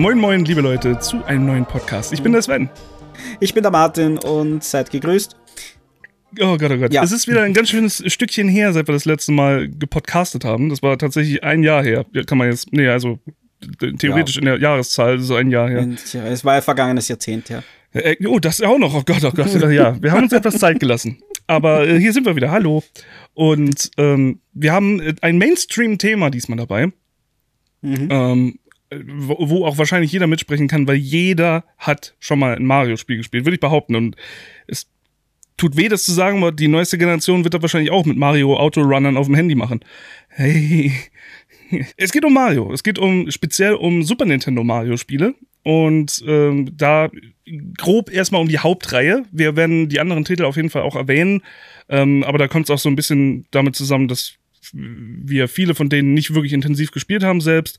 Moin, moin, liebe Leute, zu einem neuen Podcast. Ich bin der Sven. Ich bin der Martin und seid gegrüßt. Oh Gott, oh Gott. Ja. Es ist wieder ein ganz schönes Stückchen her, seit wir das letzte Mal gepodcastet haben. Das war tatsächlich ein Jahr her. Kann man jetzt, nee, also theoretisch ja. in der Jahreszahl so ein Jahr her. Ja, es war ja vergangenes Jahrzehnt, ja. Äh, oh, das auch noch. Oh Gott, oh Gott. ja, wir haben uns etwas Zeit gelassen. Aber äh, hier sind wir wieder. Hallo. Und ähm, wir haben äh, ein Mainstream-Thema diesmal dabei. Mhm. Ähm, wo, auch wahrscheinlich jeder mitsprechen kann, weil jeder hat schon mal ein Mario-Spiel gespielt, würde ich behaupten. Und es tut weh, das zu sagen, aber die neueste Generation wird das wahrscheinlich auch mit Mario Autorunnern auf dem Handy machen. Hey. Es geht um Mario. Es geht um speziell um Super Nintendo Mario-Spiele. Und ähm, da grob erstmal um die Hauptreihe. Wir werden die anderen Titel auf jeden Fall auch erwähnen. Ähm, aber da kommt es auch so ein bisschen damit zusammen, dass wir viele von denen nicht wirklich intensiv gespielt haben selbst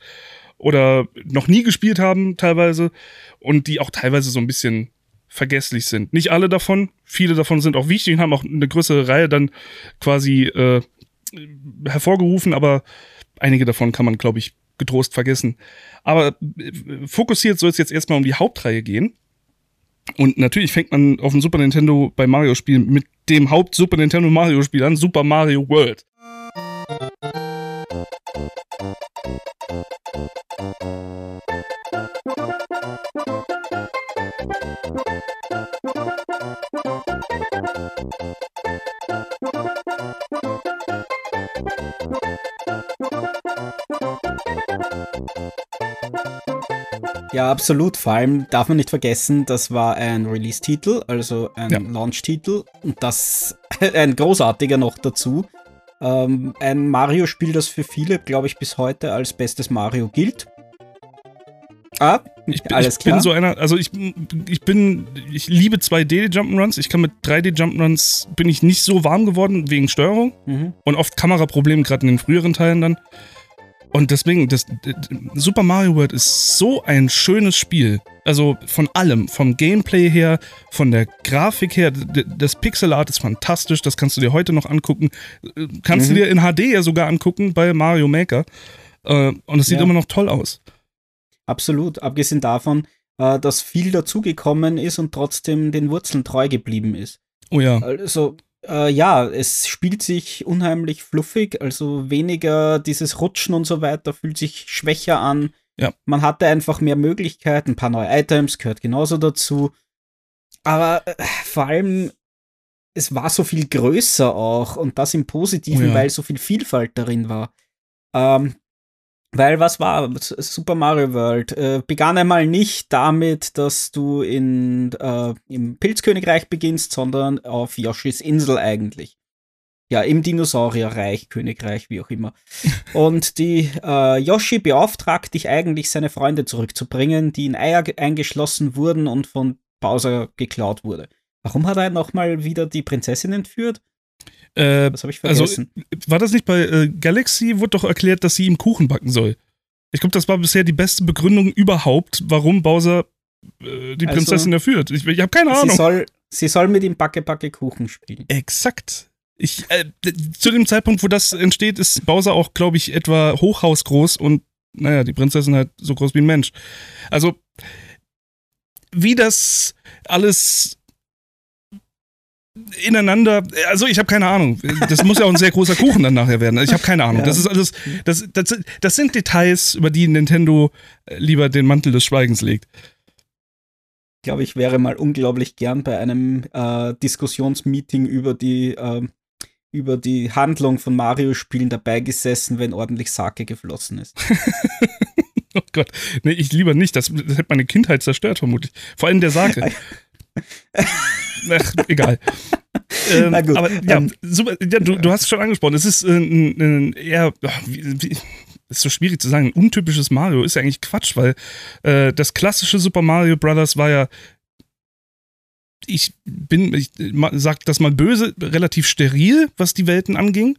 oder noch nie gespielt haben teilweise und die auch teilweise so ein bisschen vergesslich sind. Nicht alle davon, viele davon sind auch wichtig und haben auch eine größere Reihe dann quasi äh, hervorgerufen, aber einige davon kann man, glaube ich, getrost vergessen. Aber äh, fokussiert soll es jetzt erstmal um die Hauptreihe gehen. Und natürlich fängt man auf dem Super Nintendo bei Mario-Spielen mit dem Haupt-Super Nintendo Mario-Spiel an, Super Mario World. Ja, absolut. Vor allem darf man nicht vergessen, das war ein Release-Titel, also ein ja. Launch-Titel. Und das ein großartiger noch dazu. Ähm, ein Mario-Spiel, das für viele, glaube ich, bis heute als bestes Mario gilt. Ah, ich, alles ich klar. bin so einer, also ich, ich bin, ich liebe 2D Jump'n'Runs. Ich kann mit 3D Jump'n'Runs bin ich nicht so warm geworden wegen Steuerung mhm. und oft Kameraprobleme, gerade in den früheren Teilen dann. Und deswegen, das, Super Mario World ist so ein schönes Spiel. Also von allem, vom Gameplay her, von der Grafik her, das Pixel Art ist fantastisch, das kannst du dir heute noch angucken. Kannst mhm. du dir in HD ja sogar angucken bei Mario Maker. Äh, und es sieht ja. immer noch toll aus. Absolut, abgesehen davon, äh, dass viel dazugekommen ist und trotzdem den Wurzeln treu geblieben ist. Oh ja. Also äh, ja, es spielt sich unheimlich fluffig, also weniger dieses Rutschen und so weiter, fühlt sich schwächer an. Ja. Man hatte einfach mehr Möglichkeiten, ein paar neue Items gehört genauso dazu. Aber äh, vor allem, es war so viel größer auch und das im Positiven, oh ja. weil so viel Vielfalt darin war. Ähm, weil was war Super Mario World? Äh, begann einmal nicht damit, dass du in, äh, im Pilzkönigreich beginnst, sondern auf Yoshis Insel eigentlich. Ja, im Dinosaurierreich, Königreich, wie auch immer. Und die äh, Yoshi beauftragt dich eigentlich, seine Freunde zurückzubringen, die in Eier eingeschlossen wurden und von Bowser geklaut wurde. Warum hat er nochmal wieder die Prinzessin entführt? Äh, das habe ich also, vergessen. Also, war das nicht bei äh, Galaxy? Wurde doch erklärt, dass sie ihm Kuchen backen soll. Ich glaube, das war bisher die beste Begründung überhaupt, warum Bowser äh, die also, Prinzessin erführt. Ich, ich habe keine Ahnung. Sie soll, sie soll mit ihm Backe Backe Kuchen spielen. Exakt. Ich, äh, zu dem Zeitpunkt, wo das entsteht, ist Bowser auch, glaube ich, etwa hochhausgroß und naja, die Prinzessin halt so groß wie ein Mensch. Also, wie das alles ineinander, also ich habe keine Ahnung. Das muss ja auch ein sehr großer Kuchen dann nachher werden. Ich habe keine Ahnung. Ja. Das ist alles, das, das, das sind Details, über die Nintendo äh, lieber den Mantel des Schweigens legt. Ich glaube, ich wäre mal unglaublich gern bei einem äh, Diskussionsmeeting über die, äh, über die Handlung von Mario-Spielen dabei gesessen, wenn ordentlich Sake geflossen ist. oh Gott, nee, ich lieber nicht. Das, das hätte meine Kindheit zerstört, vermutlich. Vor allem der Sake. Ach, egal. ähm, aber ja, ähm, super, ja du, du hast es schon angesprochen. Es ist ein, ein eher, wie, wie, ist so schwierig zu sagen, ein untypisches Mario. Ist ja eigentlich Quatsch, weil äh, das klassische Super Mario Brothers war ja ich bin, ich sag das mal böse, relativ steril, was die Welten anging.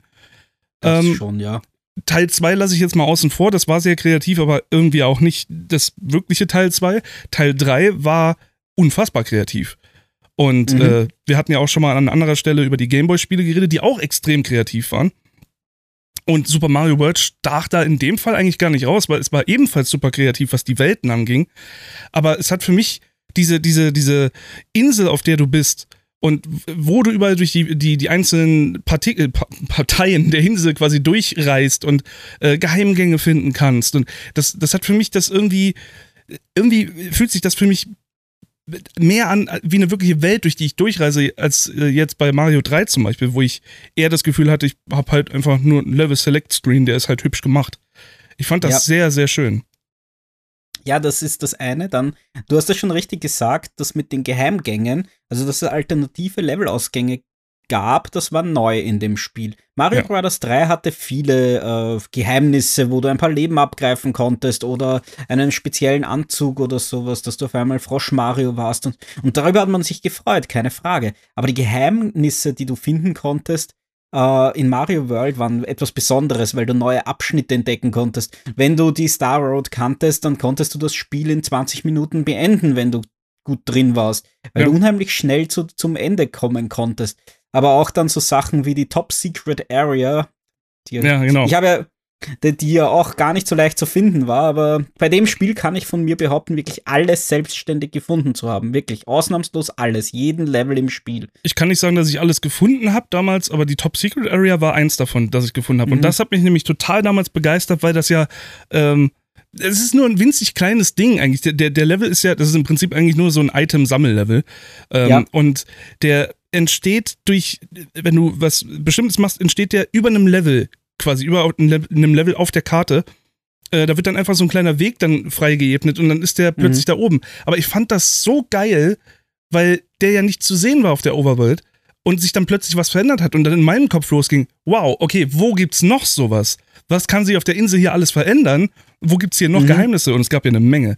Das ähm, schon, ja. Teil 2 lasse ich jetzt mal außen vor, das war sehr kreativ, aber irgendwie auch nicht das wirkliche Teil 2. Teil 3 war unfassbar kreativ. Und mhm. äh, wir hatten ja auch schon mal an anderer Stelle über die Gameboy-Spiele geredet, die auch extrem kreativ waren. Und Super Mario World stach da in dem Fall eigentlich gar nicht raus, weil es war ebenfalls super kreativ, was die Welten anging. Aber es hat für mich diese, diese, diese Insel, auf der du bist, und wo du überall durch die, die, die einzelnen Partikel, Parteien der Insel quasi durchreist und äh, Geheimgänge finden kannst. Und das, das hat für mich das irgendwie, irgendwie fühlt sich das für mich mehr an wie eine wirkliche Welt, durch die ich durchreise, als äh, jetzt bei Mario 3 zum Beispiel, wo ich eher das Gefühl hatte, ich habe halt einfach nur einen Level Select Screen, der ist halt hübsch gemacht. Ich fand das ja. sehr, sehr schön. Ja, das ist das eine. Dann, du hast das schon richtig gesagt, dass mit den Geheimgängen, also dass es alternative Levelausgänge gab, das war neu in dem Spiel. Mario ja. Bros. 3 hatte viele äh, Geheimnisse, wo du ein paar Leben abgreifen konntest oder einen speziellen Anzug oder sowas, dass du auf einmal Frosch Mario warst. Und, und darüber hat man sich gefreut, keine Frage. Aber die Geheimnisse, die du finden konntest, äh, in Mario World waren etwas Besonderes, weil du neue Abschnitte entdecken konntest. Wenn du die Star Road kanntest, dann konntest du das Spiel in 20 Minuten beenden, wenn du gut drin warst, weil ja. du unheimlich schnell zu, zum Ende kommen konntest. Aber auch dann so Sachen wie die Top Secret Area. Die, ja, genau. Ich habe ja die ja auch gar nicht so leicht zu finden war. Aber bei dem Spiel kann ich von mir behaupten, wirklich alles selbstständig gefunden zu haben. Wirklich ausnahmslos alles, jeden Level im Spiel. Ich kann nicht sagen, dass ich alles gefunden habe damals, aber die Top Secret Area war eins davon, das ich gefunden habe. Mhm. Und das hat mich nämlich total damals begeistert, weil das ja. Ähm, es ist nur ein winzig kleines Ding eigentlich. Der, der, der Level ist ja, das ist im Prinzip eigentlich nur so ein Item-Sammellevel. Ähm, ja. Und der entsteht durch, wenn du was Bestimmtes machst, entsteht der über einem Level quasi über einem Level auf der Karte. Äh, da wird dann einfach so ein kleiner Weg dann freigeebnet und dann ist der plötzlich mhm. da oben. Aber ich fand das so geil, weil der ja nicht zu sehen war auf der Overworld und sich dann plötzlich was verändert hat und dann in meinem Kopf losging, wow, okay, wo gibt's noch sowas? Was kann sich auf der Insel hier alles verändern? Wo gibt's hier noch mhm. Geheimnisse? Und es gab ja eine Menge.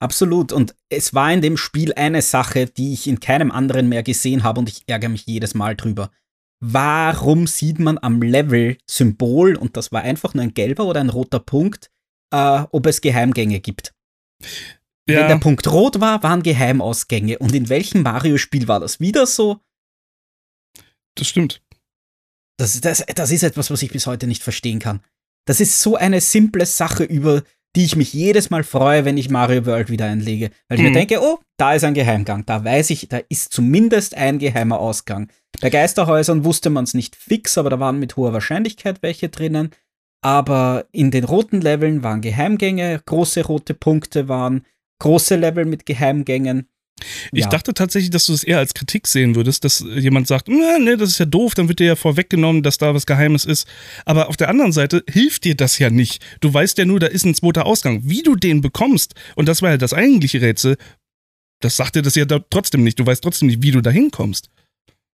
Absolut. Und es war in dem Spiel eine Sache, die ich in keinem anderen mehr gesehen habe und ich ärgere mich jedes Mal drüber warum sieht man am Level-Symbol, und das war einfach nur ein gelber oder ein roter Punkt, äh, ob es Geheimgänge gibt. Ja. Wenn der Punkt rot war, waren Geheimausgänge. Und in welchem Mario-Spiel war das wieder so? Das stimmt. Das, das, das ist etwas, was ich bis heute nicht verstehen kann. Das ist so eine simple Sache, über die ich mich jedes Mal freue, wenn ich Mario World wieder einlege. Weil ich mhm. mir denke, oh, da ist ein Geheimgang. Da weiß ich, da ist zumindest ein geheimer Ausgang. Bei Geisterhäusern wusste man es nicht fix, aber da waren mit hoher Wahrscheinlichkeit welche drinnen. Aber in den roten Leveln waren Geheimgänge, große rote Punkte waren, große Level mit Geheimgängen. Ich ja. dachte tatsächlich, dass du es eher als Kritik sehen würdest, dass jemand sagt, nee, das ist ja doof, dann wird dir ja vorweggenommen, dass da was Geheimes ist. Aber auf der anderen Seite hilft dir das ja nicht. Du weißt ja nur, da ist ein zweiter Ausgang. Wie du den bekommst, und das war ja das eigentliche Rätsel, das sagt dir das ja trotzdem nicht. Du weißt trotzdem nicht, wie du da hinkommst.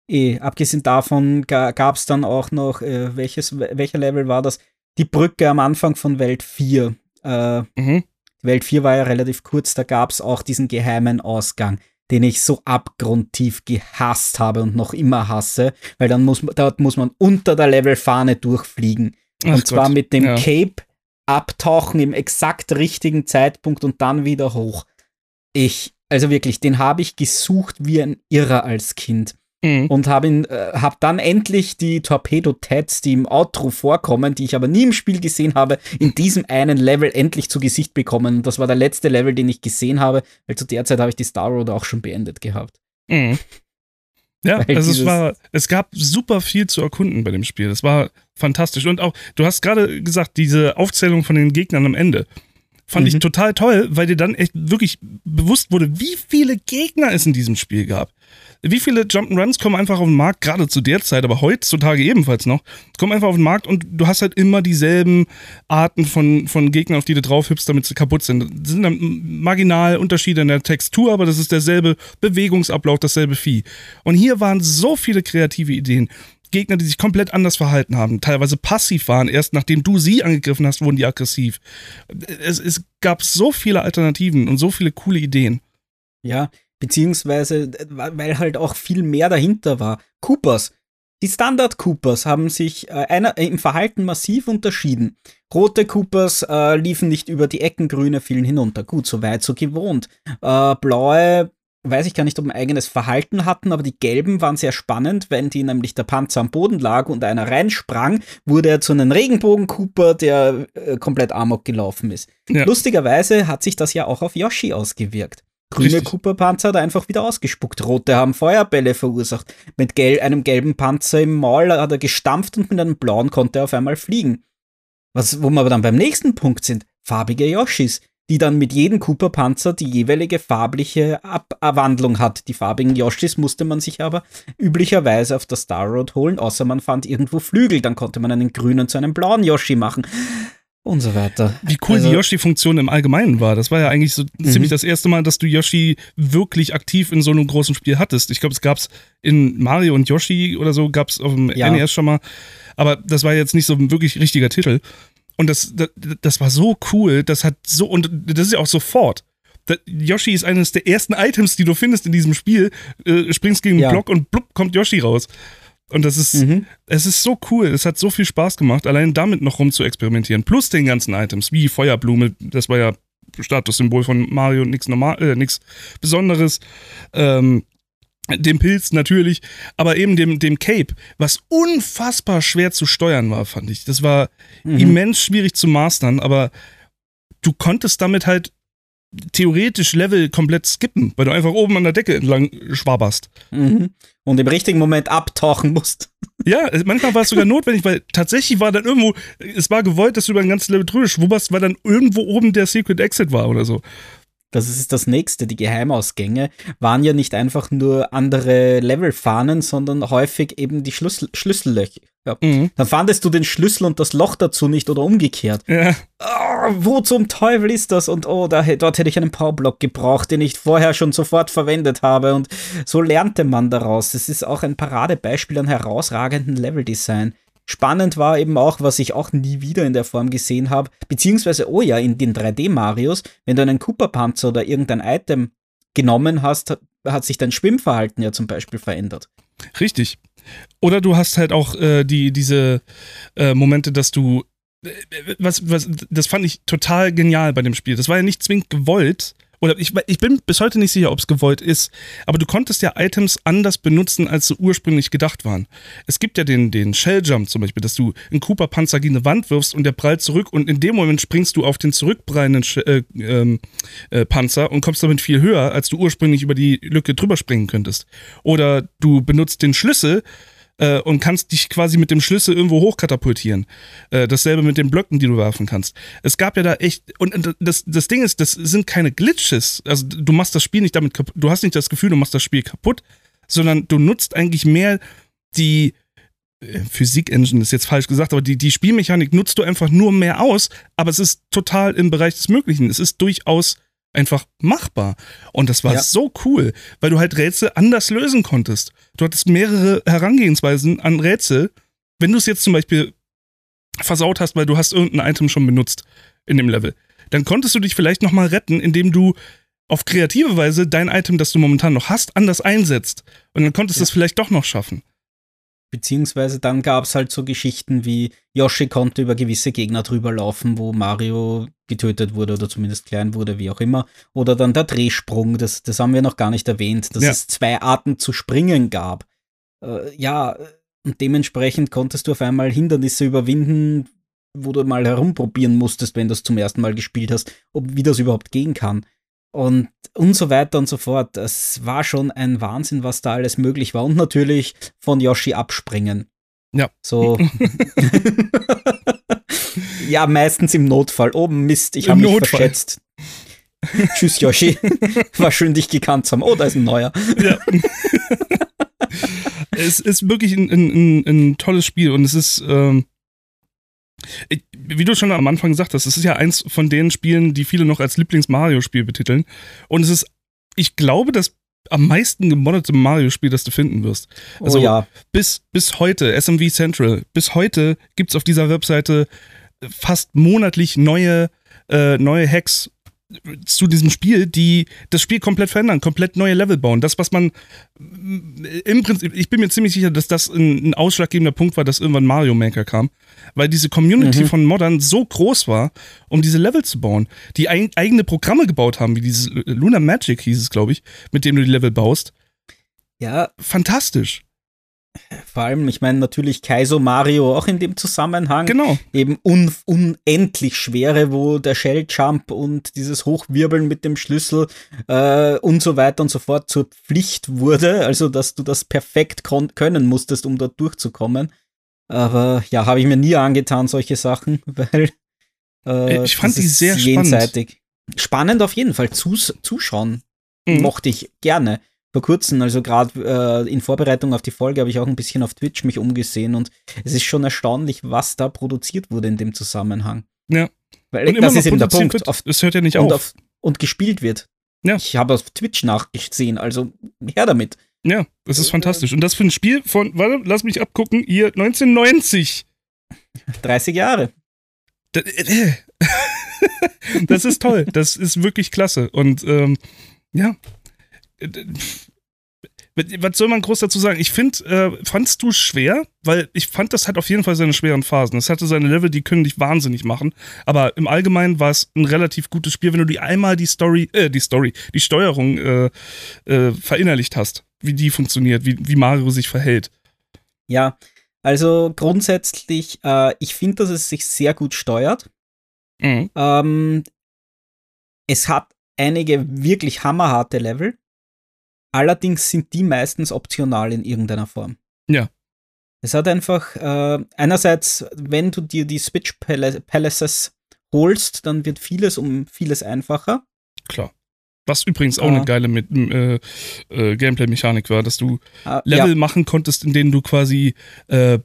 Eh, abgesehen davon gab es dann auch noch, äh, welches, welcher Level war das? Die Brücke am Anfang von Welt 4. Äh, mhm. Welt 4 war ja relativ kurz, da gab es auch diesen geheimen Ausgang, den ich so abgrundtief gehasst habe und noch immer hasse, weil dann muss, dort muss man unter der Levelfahne durchfliegen. Ach und zwar Gott. mit dem ja. Cape abtauchen im exakt richtigen Zeitpunkt und dann wieder hoch. Ich, also wirklich, den habe ich gesucht wie ein Irrer als Kind. Mhm. Und habe äh, hab dann endlich die Torpedo-Tats, die im Outro vorkommen, die ich aber nie im Spiel gesehen habe, in diesem einen Level endlich zu Gesicht bekommen. Und das war der letzte Level, den ich gesehen habe, weil zu der Zeit habe ich die Star Road auch schon beendet gehabt. Mhm. Ja, also es war, es gab super viel zu erkunden bei dem Spiel. Das war fantastisch. Und auch, du hast gerade gesagt, diese Aufzählung von den Gegnern am Ende. Fand mhm. ich total toll, weil dir dann echt wirklich bewusst wurde, wie viele Gegner es in diesem Spiel gab. Wie viele Jump'n'Runs kommen einfach auf den Markt, gerade zu der Zeit, aber heutzutage ebenfalls noch, kommen einfach auf den Markt und du hast halt immer dieselben Arten von, von Gegnern, auf die du drauf hüpfst, damit sie kaputt sind. Das sind dann marginal Unterschiede in der Textur, aber das ist derselbe Bewegungsablauf, dasselbe Vieh. Und hier waren so viele kreative Ideen. Gegner, die sich komplett anders verhalten haben, teilweise passiv waren. Erst nachdem du sie angegriffen hast, wurden die aggressiv. Es, es gab so viele Alternativen und so viele coole Ideen. Ja, beziehungsweise weil halt auch viel mehr dahinter war. Coopers. Die Standard Coopers haben sich äh, einer, äh, im Verhalten massiv unterschieden. Rote Coopers äh, liefen nicht über die Ecken, grüne fielen hinunter. Gut, so weit, so gewohnt. Äh, blaue weiß ich gar nicht, ob ein eigenes Verhalten hatten, aber die gelben waren sehr spannend. Wenn die nämlich der Panzer am Boden lag und einer reinsprang, wurde er zu einem Regenbogen-Cooper, der äh, komplett amok gelaufen ist. Ja. Lustigerweise hat sich das ja auch auf Yoshi ausgewirkt. Grüne Cooper-Panzer hat er einfach wieder ausgespuckt. Rote haben Feuerbälle verursacht. Mit gel einem gelben Panzer im Maul hat er gestampft und mit einem blauen konnte er auf einmal fliegen. Was, wo wir aber dann beim nächsten Punkt sind, farbige Yoshis die dann mit jedem Cooper-Panzer die jeweilige farbliche Ab Abwandlung hat. Die farbigen Yoshis musste man sich aber üblicherweise auf der Star Road holen, außer man fand irgendwo Flügel, dann konnte man einen grünen zu einem blauen Yoshi machen und so weiter. Wie cool also, die Yoshi-Funktion im Allgemeinen war. Das war ja eigentlich so mhm. ziemlich das erste Mal, dass du Yoshi wirklich aktiv in so einem großen Spiel hattest. Ich glaube, es gab es in Mario und Yoshi oder so, gab es auf dem ja. NES schon mal. Aber das war jetzt nicht so ein wirklich richtiger Titel. Und das, das, das war so cool. Das hat so, und das ist ja auch sofort. Yoshi ist eines der ersten Items, die du findest in diesem Spiel. Äh, springst gegen den ja. Block und blub, kommt Yoshi raus. Und das ist, mhm. es ist so cool. Es hat so viel Spaß gemacht, allein damit noch rum zu experimentieren. Plus den ganzen Items, wie Feuerblume, das war ja Statussymbol von Mario, nichts normal, äh, nichts Besonderes. Ähm, dem Pilz natürlich, aber eben dem, dem Cape, was unfassbar schwer zu steuern war, fand ich. Das war mhm. immens schwierig zu mastern, aber du konntest damit halt theoretisch Level komplett skippen, weil du einfach oben an der Decke entlang schwaberst. Mhm. Und im richtigen Moment abtauchen musst. Ja, manchmal war es sogar notwendig, weil tatsächlich war dann irgendwo, es war gewollt, dass du über ein ganzes Level drüber schwubberst, weil dann irgendwo oben der Secret Exit war oder so. Das ist das nächste. Die Geheimausgänge waren ja nicht einfach nur andere Levelfahnen, sondern häufig eben die Schlüssel Schlüssellöcher. Mhm. Dann fandest du den Schlüssel und das Loch dazu nicht oder umgekehrt. Ja. Oh, wo zum Teufel ist das? Und oh, da, dort hätte ich einen Powerblock gebraucht, den ich vorher schon sofort verwendet habe. Und so lernte man daraus. Es ist auch ein Paradebeispiel an herausragendem Leveldesign. Spannend war eben auch, was ich auch nie wieder in der Form gesehen habe, beziehungsweise, oh ja, in den 3D-Marios, wenn du einen Cooper-Panzer oder irgendein Item genommen hast, hat, sich dein Schwimmverhalten ja zum Beispiel verändert. Richtig. Oder du hast halt auch äh, die, diese äh, Momente, dass du. Äh, was, was, das fand ich total genial bei dem Spiel. Das war ja nicht zwingend gewollt, oder ich, ich bin bis heute nicht sicher, ob es gewollt ist, aber du konntest ja Items anders benutzen, als sie ursprünglich gedacht waren. Es gibt ja den, den Shelljump zum Beispiel, dass du einen Cooper-Panzer gegen eine Wand wirfst und der prallt zurück und in dem Moment springst du auf den zurückprallenden äh, ähm, äh, Panzer und kommst damit viel höher, als du ursprünglich über die Lücke drüber springen könntest. Oder du benutzt den Schlüssel, äh, und kannst dich quasi mit dem Schlüssel irgendwo hochkatapultieren. Äh, dasselbe mit den Blöcken, die du werfen kannst. Es gab ja da echt, und das, das Ding ist, das sind keine Glitches. Also du machst das Spiel nicht damit kaputt, du hast nicht das Gefühl, du machst das Spiel kaputt, sondern du nutzt eigentlich mehr die äh, Physik-Engine ist jetzt falsch gesagt, aber die, die Spielmechanik nutzt du einfach nur mehr aus, aber es ist total im Bereich des Möglichen. Es ist durchaus einfach machbar. Und das war ja. so cool, weil du halt Rätsel anders lösen konntest. Du hattest mehrere Herangehensweisen an Rätsel. Wenn du es jetzt zum Beispiel versaut hast, weil du hast irgendein Item schon benutzt in dem Level, dann konntest du dich vielleicht nochmal retten, indem du auf kreative Weise dein Item, das du momentan noch hast, anders einsetzt. Und dann konntest du ja. es vielleicht doch noch schaffen. Beziehungsweise dann gab es halt so Geschichten wie Yoshi konnte über gewisse Gegner drüber laufen, wo Mario getötet wurde oder zumindest klein wurde, wie auch immer. Oder dann der Drehsprung, das, das haben wir noch gar nicht erwähnt, dass ja. es zwei Arten zu springen gab. Äh, ja, und dementsprechend konntest du auf einmal Hindernisse überwinden, wo du mal herumprobieren musstest, wenn du es zum ersten Mal gespielt hast, ob wie das überhaupt gehen kann und, und so weiter und so fort. Es war schon ein Wahnsinn, was da alles möglich war. Und natürlich von Yoshi abspringen. Ja. So. ja, meistens im Notfall. Oh Mist, ich habe mich Notfall. verschätzt. Tschüss, Yoshi. War schön, dich gekannt zu haben. Oh, da ist ein neuer. Ja. es ist wirklich ein, ein, ein, tolles Spiel und es ist, ähm, wie du schon am Anfang gesagt hast, es ist ja eins von den Spielen, die viele noch als Lieblings-Mario-Spiel betiteln. Und es ist, ich glaube, das am meisten gemoddete Mario-Spiel, das du finden wirst. Oh also oh ja. bis, bis heute, SMV Central, bis heute gibt es auf dieser Webseite fast monatlich neue, äh, neue Hacks, zu diesem Spiel, die das Spiel komplett verändern, komplett neue Level bauen. Das, was man im Prinzip, ich bin mir ziemlich sicher, dass das ein, ein ausschlaggebender Punkt war, dass irgendwann Mario Maker kam, weil diese Community mhm. von Modern so groß war, um diese Level zu bauen, die ein, eigene Programme gebaut haben, wie dieses Lunar Magic hieß es, glaube ich, mit dem du die Level baust. Ja. Fantastisch. Vor allem, ich meine natürlich Kaiso Mario auch in dem Zusammenhang. Genau. Eben un unendlich schwere, wo der Shell Jump und dieses Hochwirbeln mit dem Schlüssel äh, und so weiter und so fort zur Pflicht wurde. Also, dass du das perfekt können musstest, um dort durchzukommen. Aber ja, habe ich mir nie angetan, solche Sachen, weil äh, ich fand die sehr jenseitig. spannend. Spannend auf jeden Fall. Zus zuschauen mhm. mochte ich gerne vor kurzem, also gerade äh, in Vorbereitung auf die Folge, habe ich auch ein bisschen auf Twitch mich umgesehen und es ist schon erstaunlich, was da produziert wurde in dem Zusammenhang. Ja. Weil und das ist eben der Punkt. Wird, auf, es hört ja nicht und auf. auf. Und gespielt wird. Ja. Ich habe auf Twitch nachgesehen, also her damit. Ja, das ist äh, fantastisch. Und das für ein Spiel von, warte, lass mich abgucken, hier 1990. 30 Jahre. Das, äh, das ist toll. Das ist wirklich klasse. Und ähm, ja, was soll man groß dazu sagen? Ich finde, äh, fandst du schwer? Weil ich fand, das hat auf jeden Fall seine schweren Phasen. Es hatte seine Level, die können dich wahnsinnig machen. Aber im Allgemeinen war es ein relativ gutes Spiel, wenn du die einmal die Story, äh, die Story, die Steuerung äh, äh, verinnerlicht hast. Wie die funktioniert, wie, wie Mario sich verhält. Ja, also grundsätzlich, äh, ich finde, dass es sich sehr gut steuert. Mhm. Ähm, es hat einige wirklich hammerharte Level Allerdings sind die meistens optional in irgendeiner Form. Ja. Es hat einfach, äh, einerseits, wenn du dir die Switch Palaces holst, dann wird vieles um vieles einfacher. Klar. Was übrigens auch ah. eine geile äh, äh, Gameplay-Mechanik war, dass du ah, Level ja. machen konntest, in denen du quasi äh,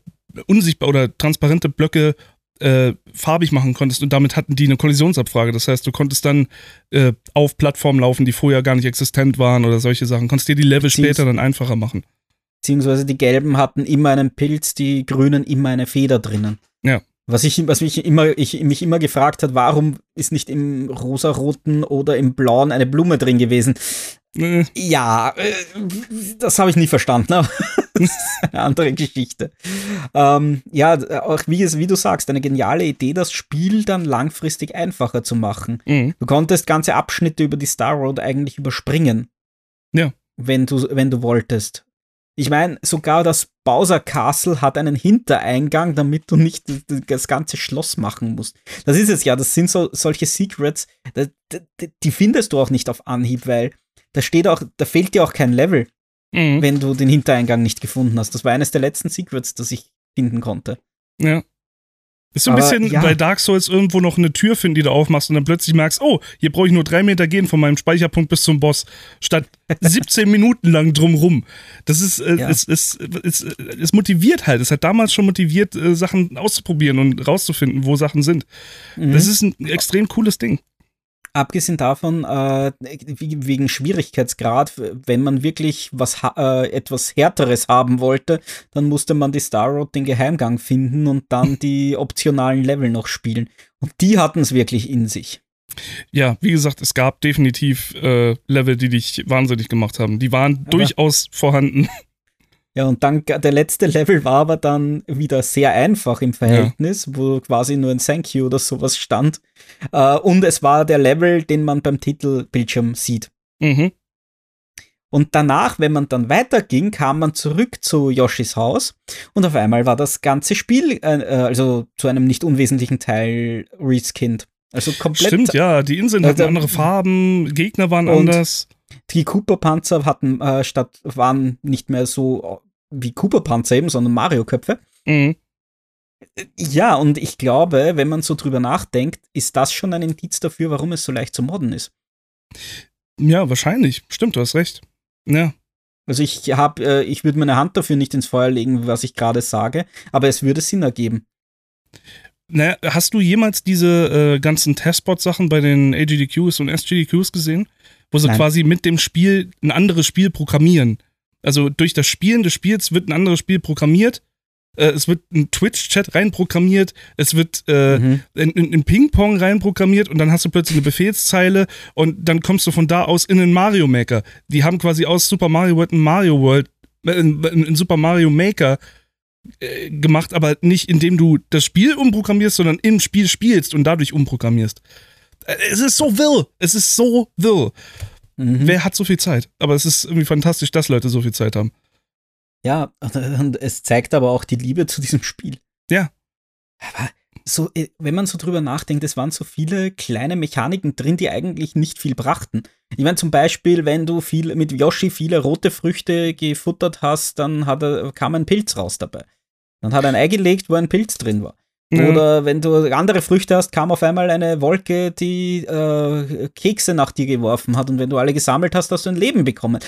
unsichtbar oder transparente Blöcke äh, farbig machen konntest und damit hatten die eine Kollisionsabfrage. Das heißt, du konntest dann äh, auf Plattformen laufen, die vorher gar nicht existent waren oder solche Sachen. Konntest dir die Level später dann einfacher machen. Beziehungsweise die gelben hatten immer einen Pilz, die grünen immer eine Feder drinnen. Ja. Was, ich, was mich, immer, ich, mich immer gefragt hat, warum ist nicht im rosaroten oder im blauen eine Blume drin gewesen? Äh. Ja, äh, das habe ich nie verstanden, aber das ist eine andere Geschichte. Ähm, ja, auch wie, es, wie du sagst, eine geniale Idee, das Spiel dann langfristig einfacher zu machen. Mhm. Du konntest ganze Abschnitte über die Star Road eigentlich überspringen. Ja. Wenn du, wenn du wolltest. Ich meine, sogar das Bowser Castle hat einen Hintereingang, damit du nicht das ganze Schloss machen musst. Das ist es ja, das sind so solche Secrets, die findest du auch nicht auf Anhieb, weil da steht auch, da fehlt dir auch kein Level, mhm. wenn du den Hintereingang nicht gefunden hast. Das war eines der letzten Secrets, das ich finden konnte. Ja. Ist so ein Aber, bisschen ja. bei Dark Souls irgendwo noch eine Tür finden, die du aufmachst und dann plötzlich merkst, oh, hier brauche ich nur drei Meter gehen von meinem Speicherpunkt bis zum Boss, statt 17 Minuten lang drumrum. Das ist, äh, ja. es, es, es, es, motiviert halt. Es hat damals schon motiviert, äh, Sachen auszuprobieren und rauszufinden, wo Sachen sind. Mhm. Das ist ein extrem cooles Ding. Abgesehen davon, äh, wegen Schwierigkeitsgrad, wenn man wirklich was äh, etwas Härteres haben wollte, dann musste man die Star Road den Geheimgang finden und dann die optionalen Level noch spielen. Und die hatten es wirklich in sich. Ja, wie gesagt, es gab definitiv äh, Level, die dich wahnsinnig gemacht haben. Die waren aber durchaus vorhanden. Ja, und dann der letzte Level war aber dann wieder sehr einfach im Verhältnis, ja. wo quasi nur ein Thank you oder sowas stand. Äh, und es war der Level, den man beim Titelbildschirm sieht. Mhm. Und danach, wenn man dann weiterging, kam man zurück zu Yoshis Haus und auf einmal war das ganze Spiel, äh, äh also zu einem nicht unwesentlichen Teil reskinned. Also komplett. Stimmt, ja, die Inseln hatten andere Farben, Gegner waren anders. Die Cooper-Panzer hatten äh, statt, waren nicht mehr so wie Cooper-Panzer eben, sondern Mario-Köpfe. Mhm. Ja, und ich glaube, wenn man so drüber nachdenkt, ist das schon ein Indiz dafür, warum es so leicht zu modden ist. Ja, wahrscheinlich. Stimmt, du hast recht. Ja. Also ich habe, äh, ich würde meine Hand dafür nicht ins Feuer legen, was ich gerade sage, aber es würde Sinn ergeben. Naja, hast du jemals diese äh, ganzen Testbot-Sachen bei den AGDQs und SGDQs gesehen? Wo sie Nein. quasi mit dem Spiel ein anderes Spiel programmieren. Also durch das Spielen des Spiels wird ein anderes Spiel programmiert äh, es wird ein Twitch-Chat reinprogrammiert, es wird äh, mhm. in, in, in Ping-Pong reinprogrammiert und dann hast du plötzlich eine Befehlszeile und dann kommst du von da aus in den Mario Maker. Die haben quasi aus Super Mario World ein Mario World, äh, in, in Super Mario Maker äh, gemacht, aber nicht indem du das Spiel umprogrammierst, sondern im Spiel spielst und dadurch umprogrammierst. Äh, es ist so wirr. Es ist so wirr. Mhm. Wer hat so viel Zeit? Aber es ist irgendwie fantastisch, dass Leute so viel Zeit haben. Ja, und es zeigt aber auch die Liebe zu diesem Spiel. Ja. Aber so, äh, wenn man so drüber nachdenkt, es waren so viele kleine Mechaniken drin, die eigentlich nicht viel brachten. Ich meine, zum Beispiel, wenn du viel mit Yoshi viele rote Früchte gefuttert hast, dann hat er, kam ein Pilz raus dabei. Dann hat er ein Ei gelegt, wo ein Pilz drin war. Mhm. Oder wenn du andere Früchte hast, kam auf einmal eine Wolke, die äh, Kekse nach dir geworfen hat. Und wenn du alle gesammelt hast, hast du ein Leben bekommen.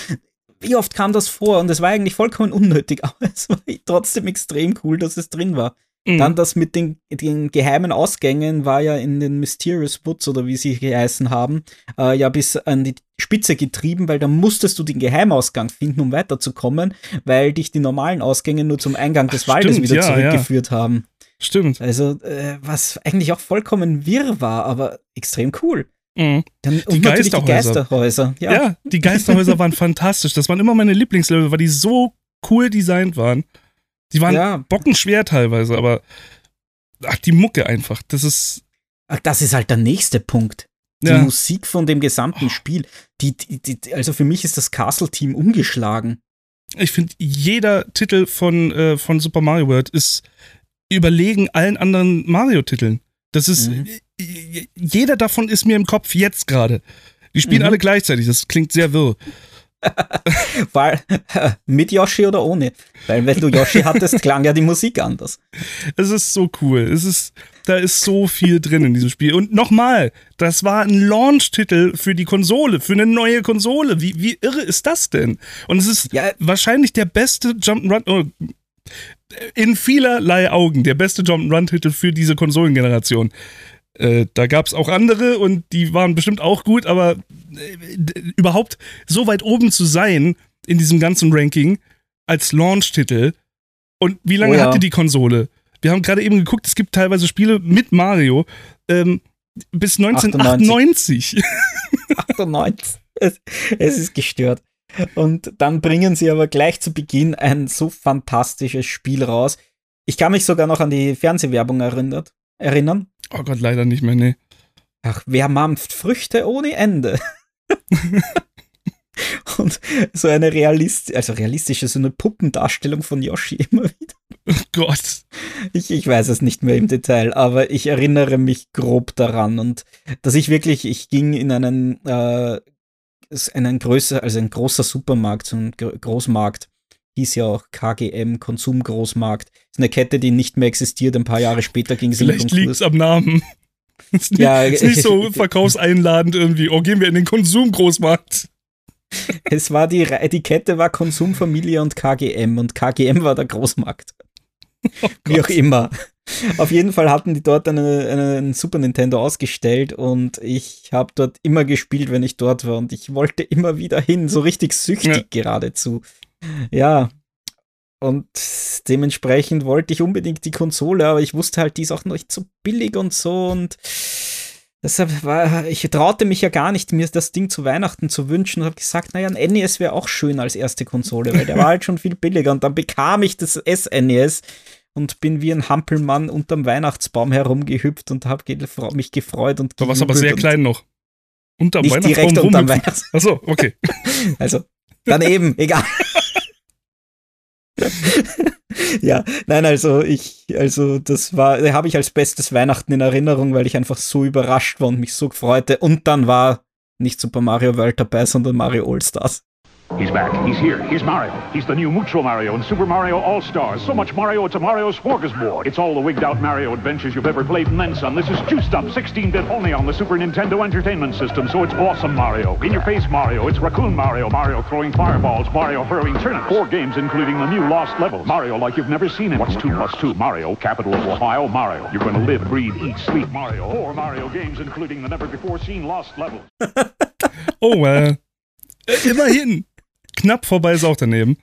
Wie oft kam das vor? Und es war eigentlich vollkommen unnötig, aber es war trotzdem extrem cool, dass es drin war. Mhm. Dann das mit den, den, geheimen Ausgängen war ja in den Mysterious Woods oder wie sie geheißen haben, äh, ja bis an die Spitze getrieben, weil da musstest du den Geheimausgang finden, um weiterzukommen, weil dich die normalen Ausgänge nur zum Eingang des Ach, Waldes stimmt, wieder ja, zurückgeführt ja. haben. Stimmt. Also, äh, was eigentlich auch vollkommen wirr war, aber extrem cool. Mhm. Dann, die, Geisterhäuser. die Geisterhäuser. Ja. ja, die Geisterhäuser waren fantastisch. Das waren immer meine Lieblingslevel, weil die so cool designt waren. Die waren ja. bockenschwer teilweise, aber ach, die Mucke einfach. Das ist. Ach, das ist halt der nächste Punkt. Die ja. Musik von dem gesamten oh. Spiel. Die, die, die, also für mich ist das Castle-Team umgeschlagen. Ich finde, jeder Titel von, äh, von Super Mario World ist überlegen allen anderen Mario-Titeln. Das ist. Mhm. Jeder davon ist mir im Kopf jetzt gerade. Die spielen mhm. alle gleichzeitig. Das klingt sehr wirr. Weil, mit Yoshi oder ohne? Weil wenn du Yoshi hattest, klang ja die Musik anders. Es ist so cool. Es ist, da ist so viel drin in diesem Spiel. Und nochmal, das war ein Launch-Titel für die Konsole, für eine neue Konsole. Wie, wie irre ist das denn? Und es ist ja. wahrscheinlich der beste Jump'n'Run, oh, in vielerlei Augen der beste Jump'n'Run-Titel für diese Konsolengeneration. Äh, da gab es auch andere und die waren bestimmt auch gut, aber äh, überhaupt so weit oben zu sein in diesem ganzen Ranking als Launch-Titel. Und wie lange oh ja. hatte die Konsole? Wir haben gerade eben geguckt, es gibt teilweise Spiele mit Mario ähm, bis 1998. 98. Es, es ist gestört. Und dann bringen sie aber gleich zu Beginn ein so fantastisches Spiel raus. Ich kann mich sogar noch an die Fernsehwerbung erinnert, erinnern. Oh Gott, leider nicht mehr, nee. Ach, wer mampft Früchte ohne Ende? Und so eine Realist also realistische, so eine Puppendarstellung von Yoshi immer wieder. Oh Gott. Ich, ich weiß es nicht mehr im Detail, aber ich erinnere mich grob daran und dass ich wirklich, ich ging in einen, äh, einen größer, also ein großer Supermarkt, so ein Großmarkt, hieß ja auch KGM, Konsumgroßmarkt. Ist eine Kette, die nicht mehr existiert. Ein paar Jahre später ging sie Vielleicht liegt es am Namen. Ist nicht, ja, ist nicht so verkaufseinladend irgendwie. Oh, gehen wir in den Konsumgroßmarkt. Es war die, die Kette war Konsumfamilie und KGM und KGM war der Großmarkt. Oh Wie auch immer. Auf jeden Fall hatten die dort eine, einen Super Nintendo ausgestellt und ich habe dort immer gespielt, wenn ich dort war und ich wollte immer wieder hin, so richtig süchtig ja. geradezu. Ja. Und dementsprechend wollte ich unbedingt die Konsole, aber ich wusste halt, die ist auch noch nicht so billig und so und deshalb war, ich traute mich ja gar nicht, mir das Ding zu Weihnachten zu wünschen und habe gesagt, naja, ein NES wäre auch schön als erste Konsole, weil der war halt schon viel billiger und dann bekam ich das SNES und bin wie ein Hampelmann unterm Weihnachtsbaum herumgehüpft und habe mich gefreut und Da war aber sehr klein noch. Unterm nicht Weihnachtsbaum direkt unterm Weihnachtsbaum. Achso, okay. also, daneben, egal. ja, nein, also ich, also das war, habe ich als bestes Weihnachten in Erinnerung, weil ich einfach so überrascht war und mich so freute. Und dann war nicht Super Mario World dabei, sondern Mario All Stars. He's back. He's here. He's Mario. He's the new Mucho Mario in Super Mario All-Stars. So much Mario, it's a Mario's smorgasbord. It's all the wigged-out Mario adventures you've ever played and then some. This is juiced up 16-bit only on the Super Nintendo Entertainment System, so it's awesome Mario. In-your-face Mario. It's Raccoon Mario. Mario throwing fireballs. Mario hurling turnips. Four games including the new Lost levels. Mario like you've never seen him. What's 2 plus 2? Mario, capital of Ohio, Mario. You're to live, breathe, eat, sleep Mario. Four Mario games including the never-before-seen Lost levels. oh, well. Immerhin. Knapp vorbei ist auch daneben.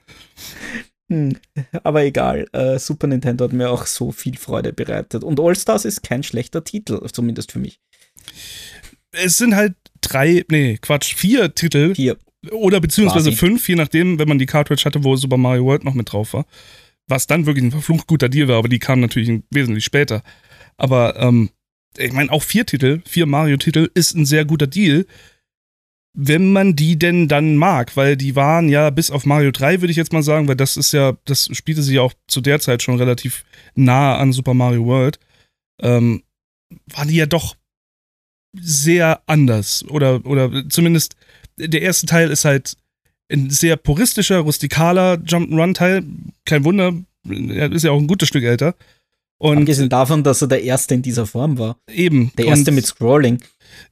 Hm, aber egal, äh, Super Nintendo hat mir auch so viel Freude bereitet. Und All-Stars ist kein schlechter Titel, zumindest für mich. Es sind halt drei, nee, Quatsch, vier Titel. Vier. Oder beziehungsweise Quasi. fünf, je nachdem, wenn man die Cartridge hatte, wo Super Mario World noch mit drauf war. Was dann wirklich ein verflucht guter Deal war, aber die kamen natürlich wesentlich später. Aber ähm, ich meine, auch vier Titel, vier Mario-Titel ist ein sehr guter Deal wenn man die denn dann mag, weil die waren ja bis auf Mario 3, würde ich jetzt mal sagen, weil das ist ja, das spielte sich ja auch zu der Zeit schon relativ nah an Super Mario World, ähm, waren die ja doch sehr anders. Oder, oder zumindest der erste Teil ist halt ein sehr puristischer, rustikaler Jump'n'Run-Teil. Kein Wunder, er ist ja auch ein gutes Stück älter. Und Abgesehen davon, dass er der erste in dieser Form war. Eben. Der erste mit Scrolling.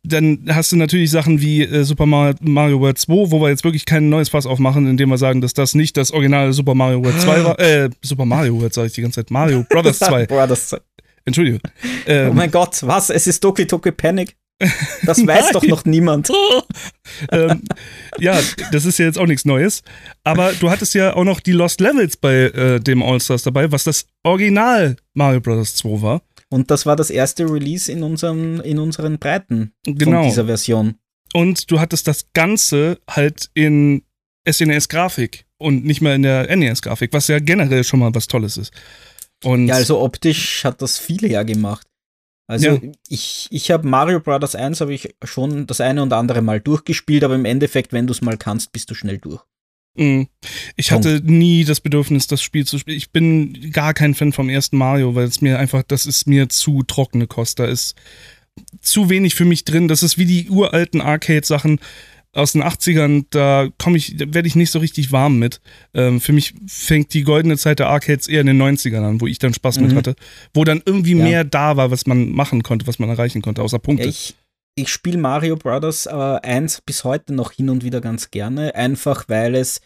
Dann hast du natürlich Sachen wie äh, Super Mario World 2, wo wir jetzt wirklich kein neues Fass aufmachen, indem wir sagen, dass das nicht das originale Super Mario World 2 war. Äh, Super Mario World, sage ich die ganze Zeit. Mario Brothers 2. Brothers 2. Entschuldigung. Ähm, oh mein Gott, was? Es ist Doki Doki Panic. Das weiß doch noch niemand. ähm, ja, das ist ja jetzt auch nichts Neues. Aber du hattest ja auch noch die Lost Levels bei äh, dem All-Stars dabei, was das Original Mario Bros. 2 war. Und das war das erste Release in, unserem, in unseren Breiten genau. von dieser Version. Und du hattest das Ganze halt in SNES-Grafik und nicht mehr in der NES-Grafik, was ja generell schon mal was Tolles ist. Und ja, also optisch hat das viele ja gemacht. Also ja. ich, ich habe Mario Bros. 1 habe ich schon das eine und andere Mal durchgespielt, aber im Endeffekt, wenn du es mal kannst, bist du schnell durch. Mhm. Ich hatte nie das Bedürfnis, das Spiel zu spielen. Ich bin gar kein Fan vom ersten Mario, weil es mir einfach, das ist mir zu trockene Kost. Da ist zu wenig für mich drin. Das ist wie die uralten Arcade-Sachen aus den 80ern, da komme ich, werde ich nicht so richtig warm mit. Ähm, für mich fängt die goldene Zeit der Arcades eher in den 90ern an, wo ich dann Spaß mhm. mit hatte. Wo dann irgendwie ja. mehr da war, was man machen konnte, was man erreichen konnte, außer Punkte. Ich, ich spiele Mario Brothers äh, 1 bis heute noch hin und wieder ganz gerne, einfach weil es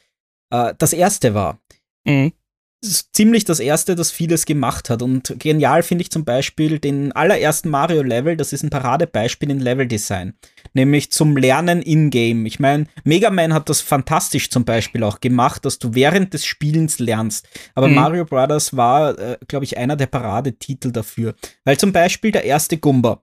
äh, das erste war. Mhm ziemlich das erste, das vieles gemacht hat. Und genial finde ich zum Beispiel den allerersten Mario-Level, das ist ein Paradebeispiel in Level-Design. Nämlich zum Lernen in-game. Ich meine, Mega Man hat das fantastisch zum Beispiel auch gemacht, dass du während des Spielens lernst. Aber mhm. Mario Brothers war, äh, glaube ich, einer der Paradetitel dafür. Weil zum Beispiel der erste Gumba.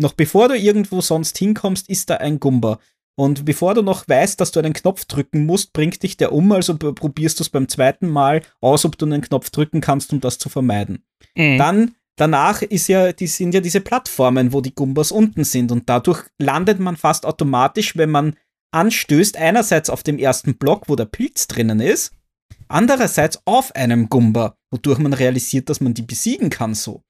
Noch bevor du irgendwo sonst hinkommst, ist da ein Gumba. Und bevor du noch weißt, dass du einen Knopf drücken musst, bringt dich der um, also probierst du es beim zweiten Mal aus, ob du einen Knopf drücken kannst, um das zu vermeiden. Mhm. Dann danach ist ja, die sind ja diese Plattformen, wo die Gumbas unten sind und dadurch landet man fast automatisch, wenn man anstößt, einerseits auf dem ersten Block, wo der Pilz drinnen ist, andererseits auf einem Gumba, wodurch man realisiert, dass man die besiegen kann so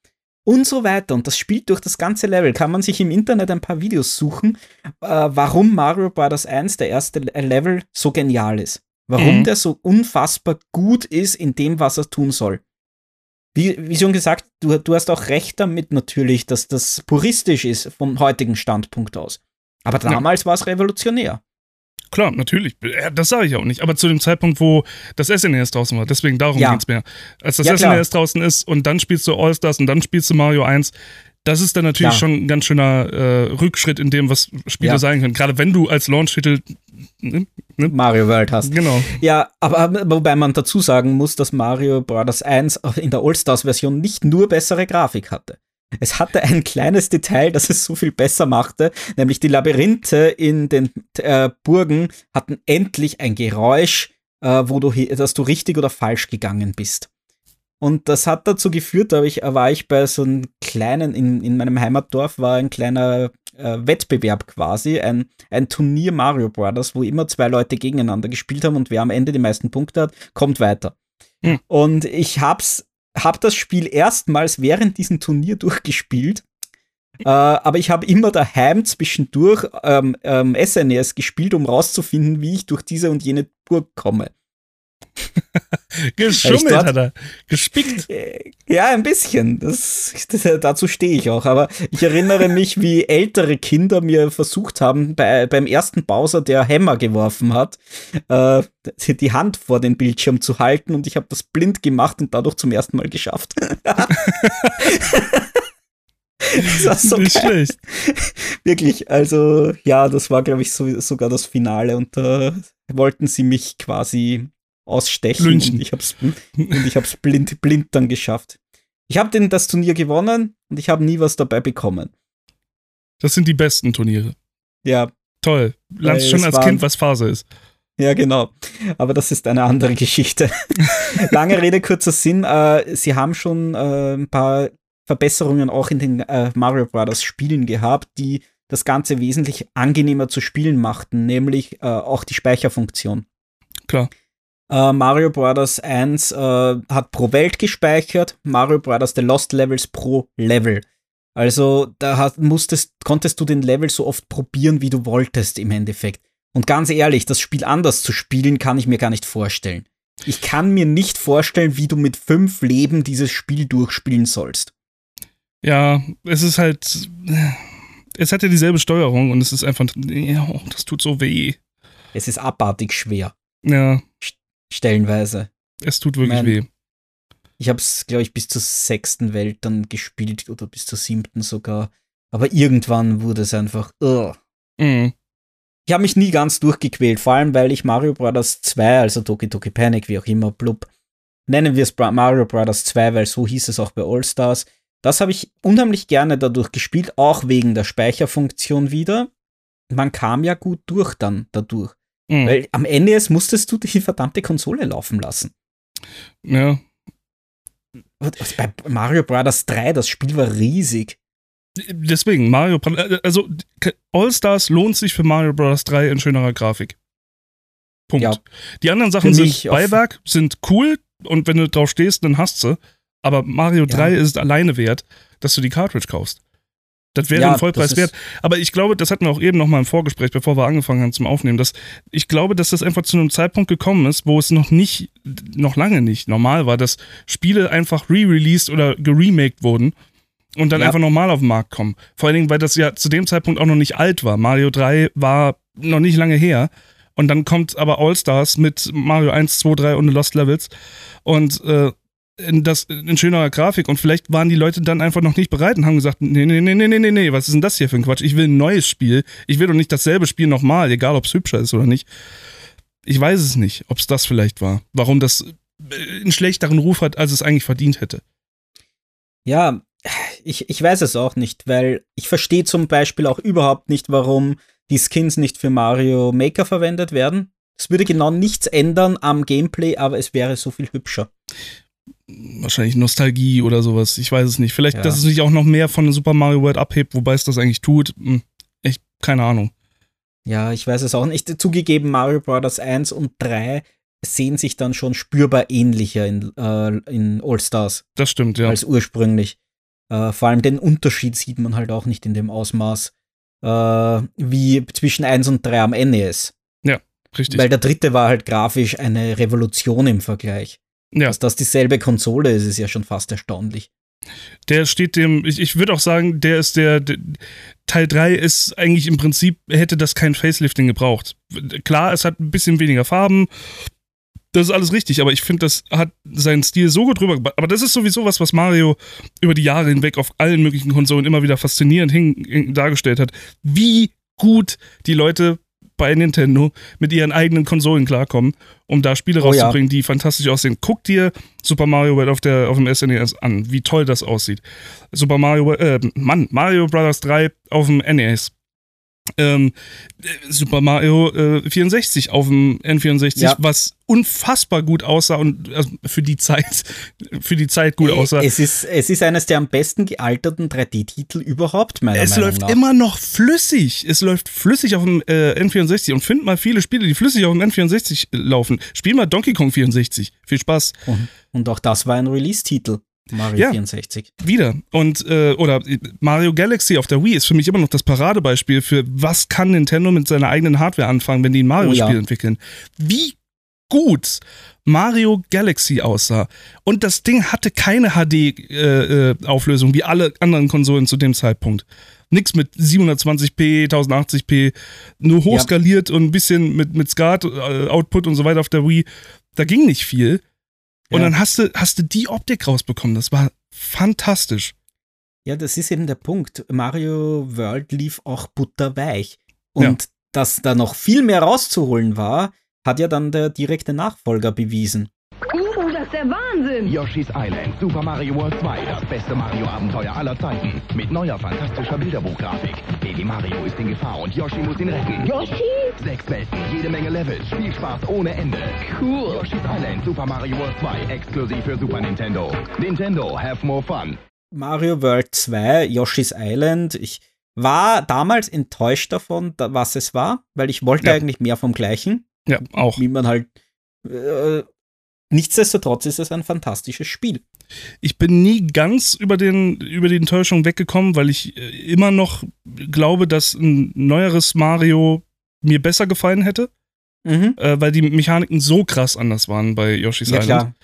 und so weiter. Und das spielt durch das ganze Level. Kann man sich im Internet ein paar Videos suchen, äh, warum Mario Bros. 1, der erste Level, so genial ist. Warum mhm. der so unfassbar gut ist in dem, was er tun soll. Wie, wie schon gesagt, du, du hast auch recht damit natürlich, dass das puristisch ist vom heutigen Standpunkt aus. Aber damals ja. war es revolutionär. Klar, natürlich. Das sage ich auch nicht. Aber zu dem Zeitpunkt, wo das SNES draußen war, deswegen darum ja. es mehr. Als das ja, SNES draußen ist und dann spielst du All-Stars und dann spielst du Mario 1, das ist dann natürlich ja. schon ein ganz schöner äh, Rückschritt in dem, was Spiele ja. sein können. Gerade wenn du als Launch-Titel ne, ne? Mario World hast. Genau. Ja, aber wobei man dazu sagen muss, dass Mario Bros. 1 in der All-Stars-Version nicht nur bessere Grafik hatte. Es hatte ein kleines Detail, das es so viel besser machte, nämlich die Labyrinthe in den äh, Burgen hatten endlich ein Geräusch, äh, wo du, dass du richtig oder falsch gegangen bist. Und das hat dazu geführt, da ich, war ich bei so einem kleinen, in, in meinem Heimatdorf war ein kleiner äh, Wettbewerb quasi, ein, ein Turnier Mario Brothers, wo immer zwei Leute gegeneinander gespielt haben und wer am Ende die meisten Punkte hat, kommt weiter. Hm. Und ich hab's habe das Spiel erstmals während diesem Turnier durchgespielt. Äh, aber ich habe immer daheim zwischendurch ähm, ähm, SNES gespielt, um rauszufinden, wie ich durch diese und jene Burg komme. Geschummelt hat er. Gespickt. Äh, ja, ein bisschen. Das, dazu stehe ich auch. Aber ich erinnere mich, wie ältere Kinder mir versucht haben, bei, beim ersten Bowser, der Hämmer geworfen hat, äh, die Hand vor den Bildschirm zu halten und ich habe das blind gemacht und dadurch zum ersten Mal geschafft. das war so Nicht geil. schlecht. Wirklich, also ja, das war, glaube ich, so, sogar das Finale und da wollten sie mich quasi ausstechen. Lünchen. Und ich hab's, und ich hab's blind, blind dann geschafft. Ich habe das Turnier gewonnen und ich habe nie was dabei bekommen. Das sind die besten Turniere. Ja. Toll. Lernst schon als Kind, was Phase ist. Ja, genau. Aber das ist eine andere Geschichte. Lange Rede, kurzer Sinn. Äh, sie haben schon äh, ein paar Verbesserungen auch in den äh, Mario Bros. Spielen gehabt, die das Ganze wesentlich angenehmer zu spielen machten, nämlich äh, auch die Speicherfunktion. Klar. Uh, Mario Bros. 1 uh, hat pro Welt gespeichert, Mario Bros. The Lost Levels pro Level. Also da hat, musstest, konntest du den Level so oft probieren, wie du wolltest im Endeffekt. Und ganz ehrlich, das Spiel anders zu spielen, kann ich mir gar nicht vorstellen. Ich kann mir nicht vorstellen, wie du mit fünf Leben dieses Spiel durchspielen sollst. Ja, es ist halt. Es hat ja dieselbe Steuerung und es ist einfach. Ja, das tut so weh. Es ist abartig schwer. Ja. Stellenweise. Es tut wirklich ich mein, weh. Ich habe es, glaube ich, bis zur sechsten Welt dann gespielt oder bis zur siebten sogar. Aber irgendwann wurde es einfach. Uh. Mhm. Ich habe mich nie ganz durchgequält, vor allem weil ich Mario Bros. 2, also Doki Doki Panic, wie auch immer, blub, nennen wir es Mario Bros. 2, weil so hieß es auch bei All Stars. Das habe ich unheimlich gerne dadurch gespielt, auch wegen der Speicherfunktion wieder. Man kam ja gut durch dann dadurch. Mhm. Weil am Ende musstest du die verdammte Konsole laufen lassen. Ja. Bei Mario Bros. 3, das Spiel war riesig. Deswegen, Mario äh, also All-Stars lohnt sich für Mario Bros. 3 in schönerer Grafik. Punkt. Ja. Die anderen Sachen sind Beiwerk, sind cool und wenn du drauf stehst, dann hast du. Aber Mario ja. 3 ist alleine wert, dass du die Cartridge kaufst. Das wäre ja, ein Vollpreis wert. Aber ich glaube, das hatten wir auch eben noch mal im Vorgespräch, bevor wir angefangen haben zum Aufnehmen, dass ich glaube, dass das einfach zu einem Zeitpunkt gekommen ist, wo es noch nicht, noch lange nicht normal war, dass Spiele einfach re-released oder geremaked wurden und dann ja. einfach nochmal auf den Markt kommen. Vor allen Dingen, weil das ja zu dem Zeitpunkt auch noch nicht alt war. Mario 3 war noch nicht lange her. Und dann kommt aber All-Stars mit Mario 1, 2, 3 und Lost Levels. Und äh, das, in schönerer Grafik und vielleicht waren die Leute dann einfach noch nicht bereit und haben gesagt, nee, nee, nee, nee, nee, nee, was ist denn das hier für ein Quatsch? Ich will ein neues Spiel. Ich will doch nicht dasselbe Spiel nochmal, egal ob es hübscher ist oder nicht. Ich weiß es nicht, ob es das vielleicht war. Warum das äh, einen schlechteren Ruf hat, als es eigentlich verdient hätte. Ja, ich, ich weiß es auch nicht, weil ich verstehe zum Beispiel auch überhaupt nicht, warum die Skins nicht für Mario Maker verwendet werden. Es würde genau nichts ändern am Gameplay, aber es wäre so viel hübscher wahrscheinlich Nostalgie oder sowas. Ich weiß es nicht. Vielleicht, ja. dass es sich auch noch mehr von Super Mario World abhebt, wobei es das eigentlich tut. Hm, echt, keine Ahnung. Ja, ich weiß es auch nicht. Zugegeben, Mario Bros. 1 und 3 sehen sich dann schon spürbar ähnlicher in, äh, in All Stars. Das stimmt, ja. Als ursprünglich. Äh, vor allem den Unterschied sieht man halt auch nicht in dem Ausmaß äh, wie zwischen 1 und 3 am NES. Ja, richtig. Weil der dritte war halt grafisch eine Revolution im Vergleich. Ja. Dass das dieselbe Konsole ist, ist ja schon fast erstaunlich. Der steht dem, ich, ich würde auch sagen, der ist der, der, Teil 3 ist eigentlich im Prinzip, hätte das kein Facelifting gebraucht. Klar, es hat ein bisschen weniger Farben, das ist alles richtig, aber ich finde, das hat seinen Stil so gut rübergebracht. Aber das ist sowieso was, was Mario über die Jahre hinweg auf allen möglichen Konsolen immer wieder faszinierend hin, dargestellt hat. Wie gut die Leute bei Nintendo mit ihren eigenen Konsolen klarkommen, um da Spiele oh, rauszubringen, ja. die fantastisch aussehen. Guck dir Super Mario World auf, der, auf dem SNES e an, wie toll das aussieht. Super Mario, äh, Mann, Mario Bros. 3 auf dem NES ähm, Super Mario äh, 64 auf dem N64, ja. was unfassbar gut aussah und also für die Zeit, für die Zeit gut aussah. Es ist, es ist eines der am besten gealterten 3D-Titel überhaupt, meiner es Meinung nach. Es läuft immer noch flüssig. Es läuft flüssig auf dem äh, N64 und find mal viele Spiele, die flüssig auf dem N64 laufen. Spiel mal Donkey Kong 64. Viel Spaß. Und, und auch das war ein Release-Titel. Mario ja, 64. Wieder. Und, äh, oder Mario Galaxy auf der Wii ist für mich immer noch das Paradebeispiel für, was kann Nintendo mit seiner eigenen Hardware anfangen, wenn die ein Mario-Spiel oh, ja. entwickeln. Wie gut Mario Galaxy aussah. Und das Ding hatte keine HD-Auflösung, äh, äh wie alle anderen Konsolen zu dem Zeitpunkt. Nix mit 720p, 1080p, nur hochskaliert ja. und ein bisschen mit, mit SCART-Output äh, und so weiter auf der Wii. Da ging nicht viel. Und dann hast du, hast du die Optik rausbekommen. Das war fantastisch. Ja, das ist eben der Punkt. Mario World lief auch butterweich. Und ja. dass da noch viel mehr rauszuholen war, hat ja dann der direkte Nachfolger bewiesen. Das ist der Wahnsinn! Yoshi's Island, Super Mario World 2, das beste Mario-Abenteuer aller Zeiten. Mit neuer fantastischer Bilderbuchgrafik. Baby Mario ist in Gefahr und Yoshi muss ihn retten. Yoshi? Sechs Welten, jede Menge Levels, Spielspaß ohne Ende. Cool. Yoshi's Island, Super Mario World 2, exklusiv für Super Nintendo. Nintendo, have more fun. Mario World 2, Yoshi's Island, ich war damals enttäuscht davon, was es war, weil ich wollte ja. eigentlich mehr vom Gleichen. Ja, auch. Wie man halt. Äh, nichtsdestotrotz ist es ein fantastisches Spiel. Ich bin nie ganz über, den, über die Enttäuschung weggekommen, weil ich äh, immer noch glaube, dass ein neueres Mario mir besser gefallen hätte. Mhm. Äh, weil die Mechaniken so krass anders waren bei Yoshi's ja, Island. Klar.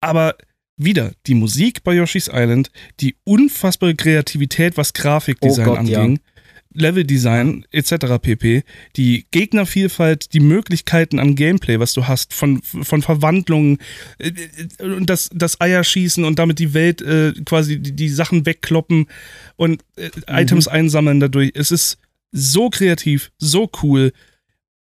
Aber wieder die Musik bei Yoshi's Island, die unfassbare Kreativität, was Grafikdesign oh Gott, anging, ja. Leveldesign etc. pp. Die Gegnervielfalt, die Möglichkeiten an Gameplay, was du hast, von, von Verwandlungen äh, und das, das Eierschießen und damit die Welt äh, quasi die, die, Sachen wegkloppen und äh, mhm. Items einsammeln dadurch. Es ist so kreativ, so cool.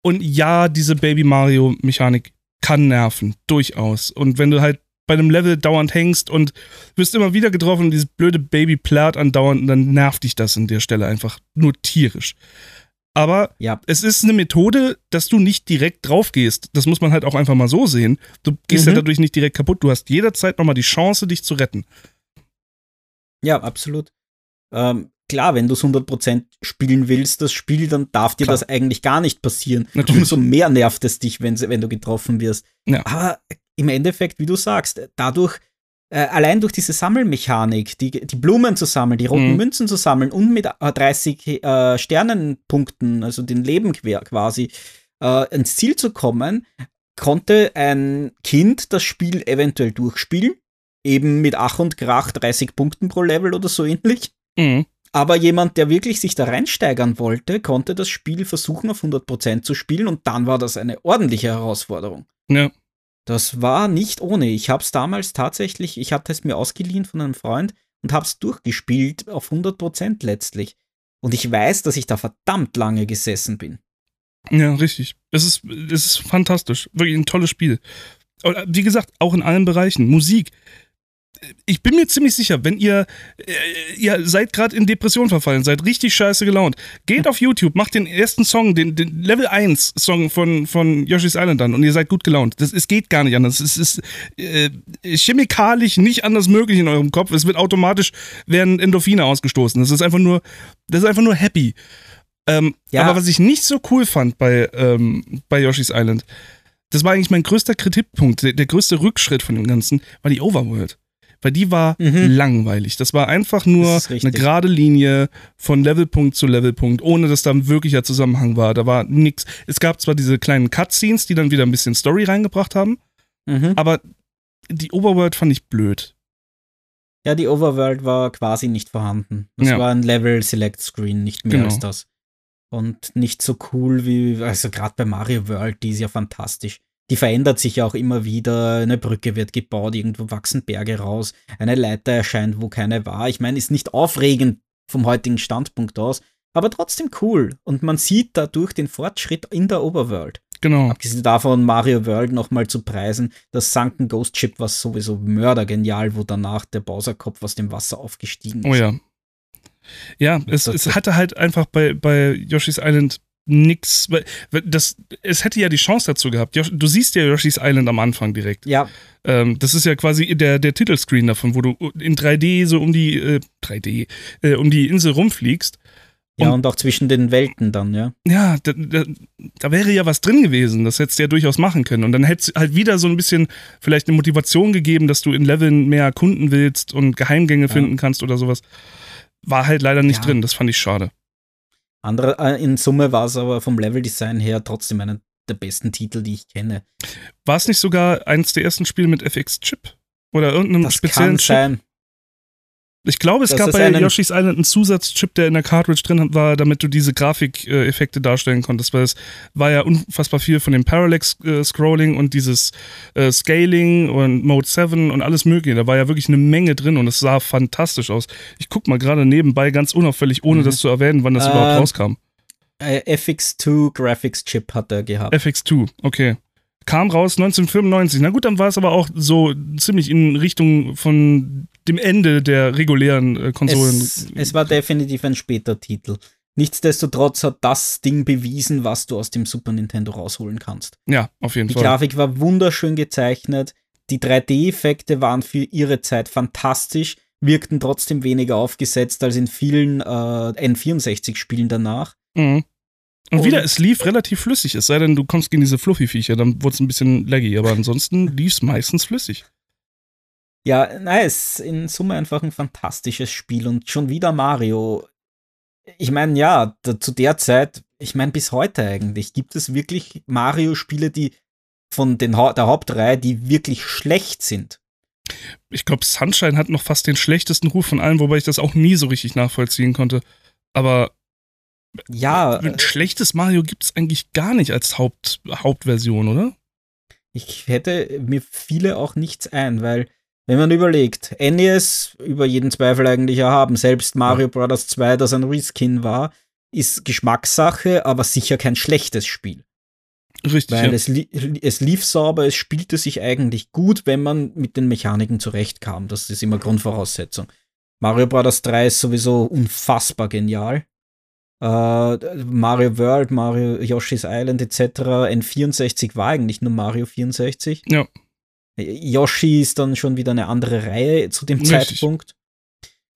Und ja, diese Baby Mario-Mechanik kann nerven, durchaus. Und wenn du halt bei einem Level dauernd hängst und wirst immer wieder getroffen und dieses blöde Baby plärt andauernd und dann nervt dich das an der Stelle einfach nur tierisch. Aber ja. es ist eine Methode, dass du nicht direkt drauf gehst. Das muss man halt auch einfach mal so sehen. Du gehst mhm. ja dadurch nicht direkt kaputt. Du hast jederzeit nochmal die Chance, dich zu retten. Ja, absolut. Ähm, klar, wenn du es 100% spielen willst, das Spiel, dann darf dir klar. das eigentlich gar nicht passieren. Natürlich. Umso mehr nervt es dich, wenn, wenn du getroffen wirst. Ja. Aber im Endeffekt, wie du sagst, dadurch, äh, allein durch diese Sammelmechanik, die, die Blumen zu sammeln, die roten mhm. Münzen zu sammeln und mit 30 äh, Sternenpunkten, also den Leben quasi, äh, ins Ziel zu kommen, konnte ein Kind das Spiel eventuell durchspielen. Eben mit Ach und Krach 30 Punkten pro Level oder so ähnlich. Mhm. Aber jemand, der wirklich sich da reinsteigern wollte, konnte das Spiel versuchen auf 100% zu spielen und dann war das eine ordentliche Herausforderung. Ja. Das war nicht ohne. Ich habe es damals tatsächlich, ich hatte es mir ausgeliehen von einem Freund und habe es durchgespielt auf 100% letztlich. Und ich weiß, dass ich da verdammt lange gesessen bin. Ja, richtig. Es ist, es ist fantastisch. Wirklich ein tolles Spiel. Wie gesagt, auch in allen Bereichen. Musik, ich bin mir ziemlich sicher, wenn ihr, äh, ihr seid gerade in Depression verfallen, seid richtig scheiße gelaunt, geht auf YouTube, macht den ersten Song, den, den Level 1 Song von, von Yoshi's Island an und ihr seid gut gelaunt. Das, es geht gar nicht anders. Es ist äh, chemikalisch nicht anders möglich in eurem Kopf. Es wird automatisch, werden Endorphine ausgestoßen. Das ist einfach nur, das ist einfach nur happy. Ähm, ja. Aber was ich nicht so cool fand bei, ähm, bei Yoshi's Island, das war eigentlich mein größter Kritikpunkt, der, der größte Rückschritt von dem Ganzen, war die Overworld weil die war mhm. langweilig. Das war einfach nur eine gerade Linie von Levelpunkt zu Levelpunkt, ohne dass da ein wirklicher Zusammenhang war. Da war nichts. Es gab zwar diese kleinen Cutscenes, die dann wieder ein bisschen Story reingebracht haben, mhm. aber die Overworld fand ich blöd. Ja, die Overworld war quasi nicht vorhanden. Das ja. war ein Level-Select-Screen, nicht mehr genau. als das. Und nicht so cool wie, also gerade bei Mario World, die ist ja fantastisch die verändert sich ja auch immer wieder. Eine Brücke wird gebaut, irgendwo wachsen Berge raus, eine Leiter erscheint, wo keine war. Ich meine, ist nicht aufregend vom heutigen Standpunkt aus, aber trotzdem cool. Und man sieht dadurch den Fortschritt in der Overworld. Genau. Abgesehen davon, Mario World nochmal zu preisen, das Sunken Ghost Chip war sowieso mördergenial, wo danach der Bowser-Kopf aus dem Wasser aufgestiegen ist. Oh ja. Ja, es, es hatte halt einfach bei, bei Yoshi's Island nix. Das, es hätte ja die Chance dazu gehabt. Du siehst ja Yoshi's Island am Anfang direkt. Ja. Ähm, das ist ja quasi der, der Titelscreen davon, wo du in 3D so um die äh, 3D äh, um die Insel rumfliegst. Ja, und, und, auch zwischen den Welten dann, ja. Ja, da, da, da, wäre ja was drin gewesen. Das hättest du ja durchaus machen können. Und dann hätte es halt wieder so ein bisschen vielleicht eine Motivation gegeben, dass du in Leveln mehr erkunden willst und Geheimgänge ja. finden kannst oder sowas. War halt leider nicht ja. drin. Das fand ich schade. Andere, äh, in Summe war es aber vom Leveldesign her trotzdem einer der besten Titel, die ich kenne. War es nicht sogar eins der ersten Spiele mit FX-Chip? Oder irgendeinem das speziellen kann Chip? Sein. Ich glaube, es das gab bei Yoshi's Island einen Zusatzchip, der in der Cartridge drin war, damit du diese Grafikeffekte darstellen konntest, weil es war ja unfassbar viel von dem Parallax-Scrolling und dieses äh, Scaling und Mode 7 und alles mögliche. Da war ja wirklich eine Menge drin und es sah fantastisch aus. Ich guck mal gerade nebenbei ganz unauffällig, ohne mhm. das zu erwähnen, wann das äh, überhaupt rauskam. Äh, FX2 Graphics Chip hat er gehabt. FX2, okay. Kam raus 1995. Na gut, dann war es aber auch so ziemlich in Richtung von dem Ende der regulären äh, Konsolen. Es, es war definitiv ein später Titel. Nichtsdestotrotz hat das Ding bewiesen, was du aus dem Super Nintendo rausholen kannst. Ja, auf jeden Die Fall. Grafik war wunderschön gezeichnet. Die 3D-Effekte waren für ihre Zeit fantastisch, wirkten trotzdem weniger aufgesetzt als in vielen äh, N64-Spielen danach. Mhm. Und, Und- wieder, es lief relativ flüssig, es sei denn, du kommst gegen diese Fluffy-Viecher, dann wurde es ein bisschen laggy, aber ansonsten lief es meistens flüssig. Ja, ist in Summe einfach ein fantastisches Spiel und schon wieder Mario. Ich meine, ja, da, zu der Zeit, ich meine, bis heute eigentlich, gibt es wirklich Mario-Spiele, die von den, Hau- der Hauptreihe, die wirklich schlecht sind. Ich glaube, Sunshine hat noch fast den schlechtesten Ruf von allen, wobei ich das auch nie so richtig nachvollziehen konnte. Aber Ja, ein schlechtes Mario gibt es eigentlich gar nicht als Haupt, Hauptversion, oder? Ich hätte mir viele auch nichts ein, weil, wenn man überlegt, NES über jeden Zweifel eigentlich erhaben, selbst Mario Bros. 2, das ein Reskin war, ist Geschmackssache, aber sicher kein schlechtes Spiel. Richtig. Weil Ja. es, li es lief sauber, es spielte sich eigentlich gut, wenn man mit den Mechaniken zurechtkam. Das ist immer Grundvoraussetzung. Mario Bros. 3 ist sowieso unfassbar genial. Äh, Mario World, Mario Yoshi's Island etc. N64 war eigentlich nur Mario 64. Ja. Yoshi ist dann schon wieder eine andere Reihe zu dem Richtig. Zeitpunkt.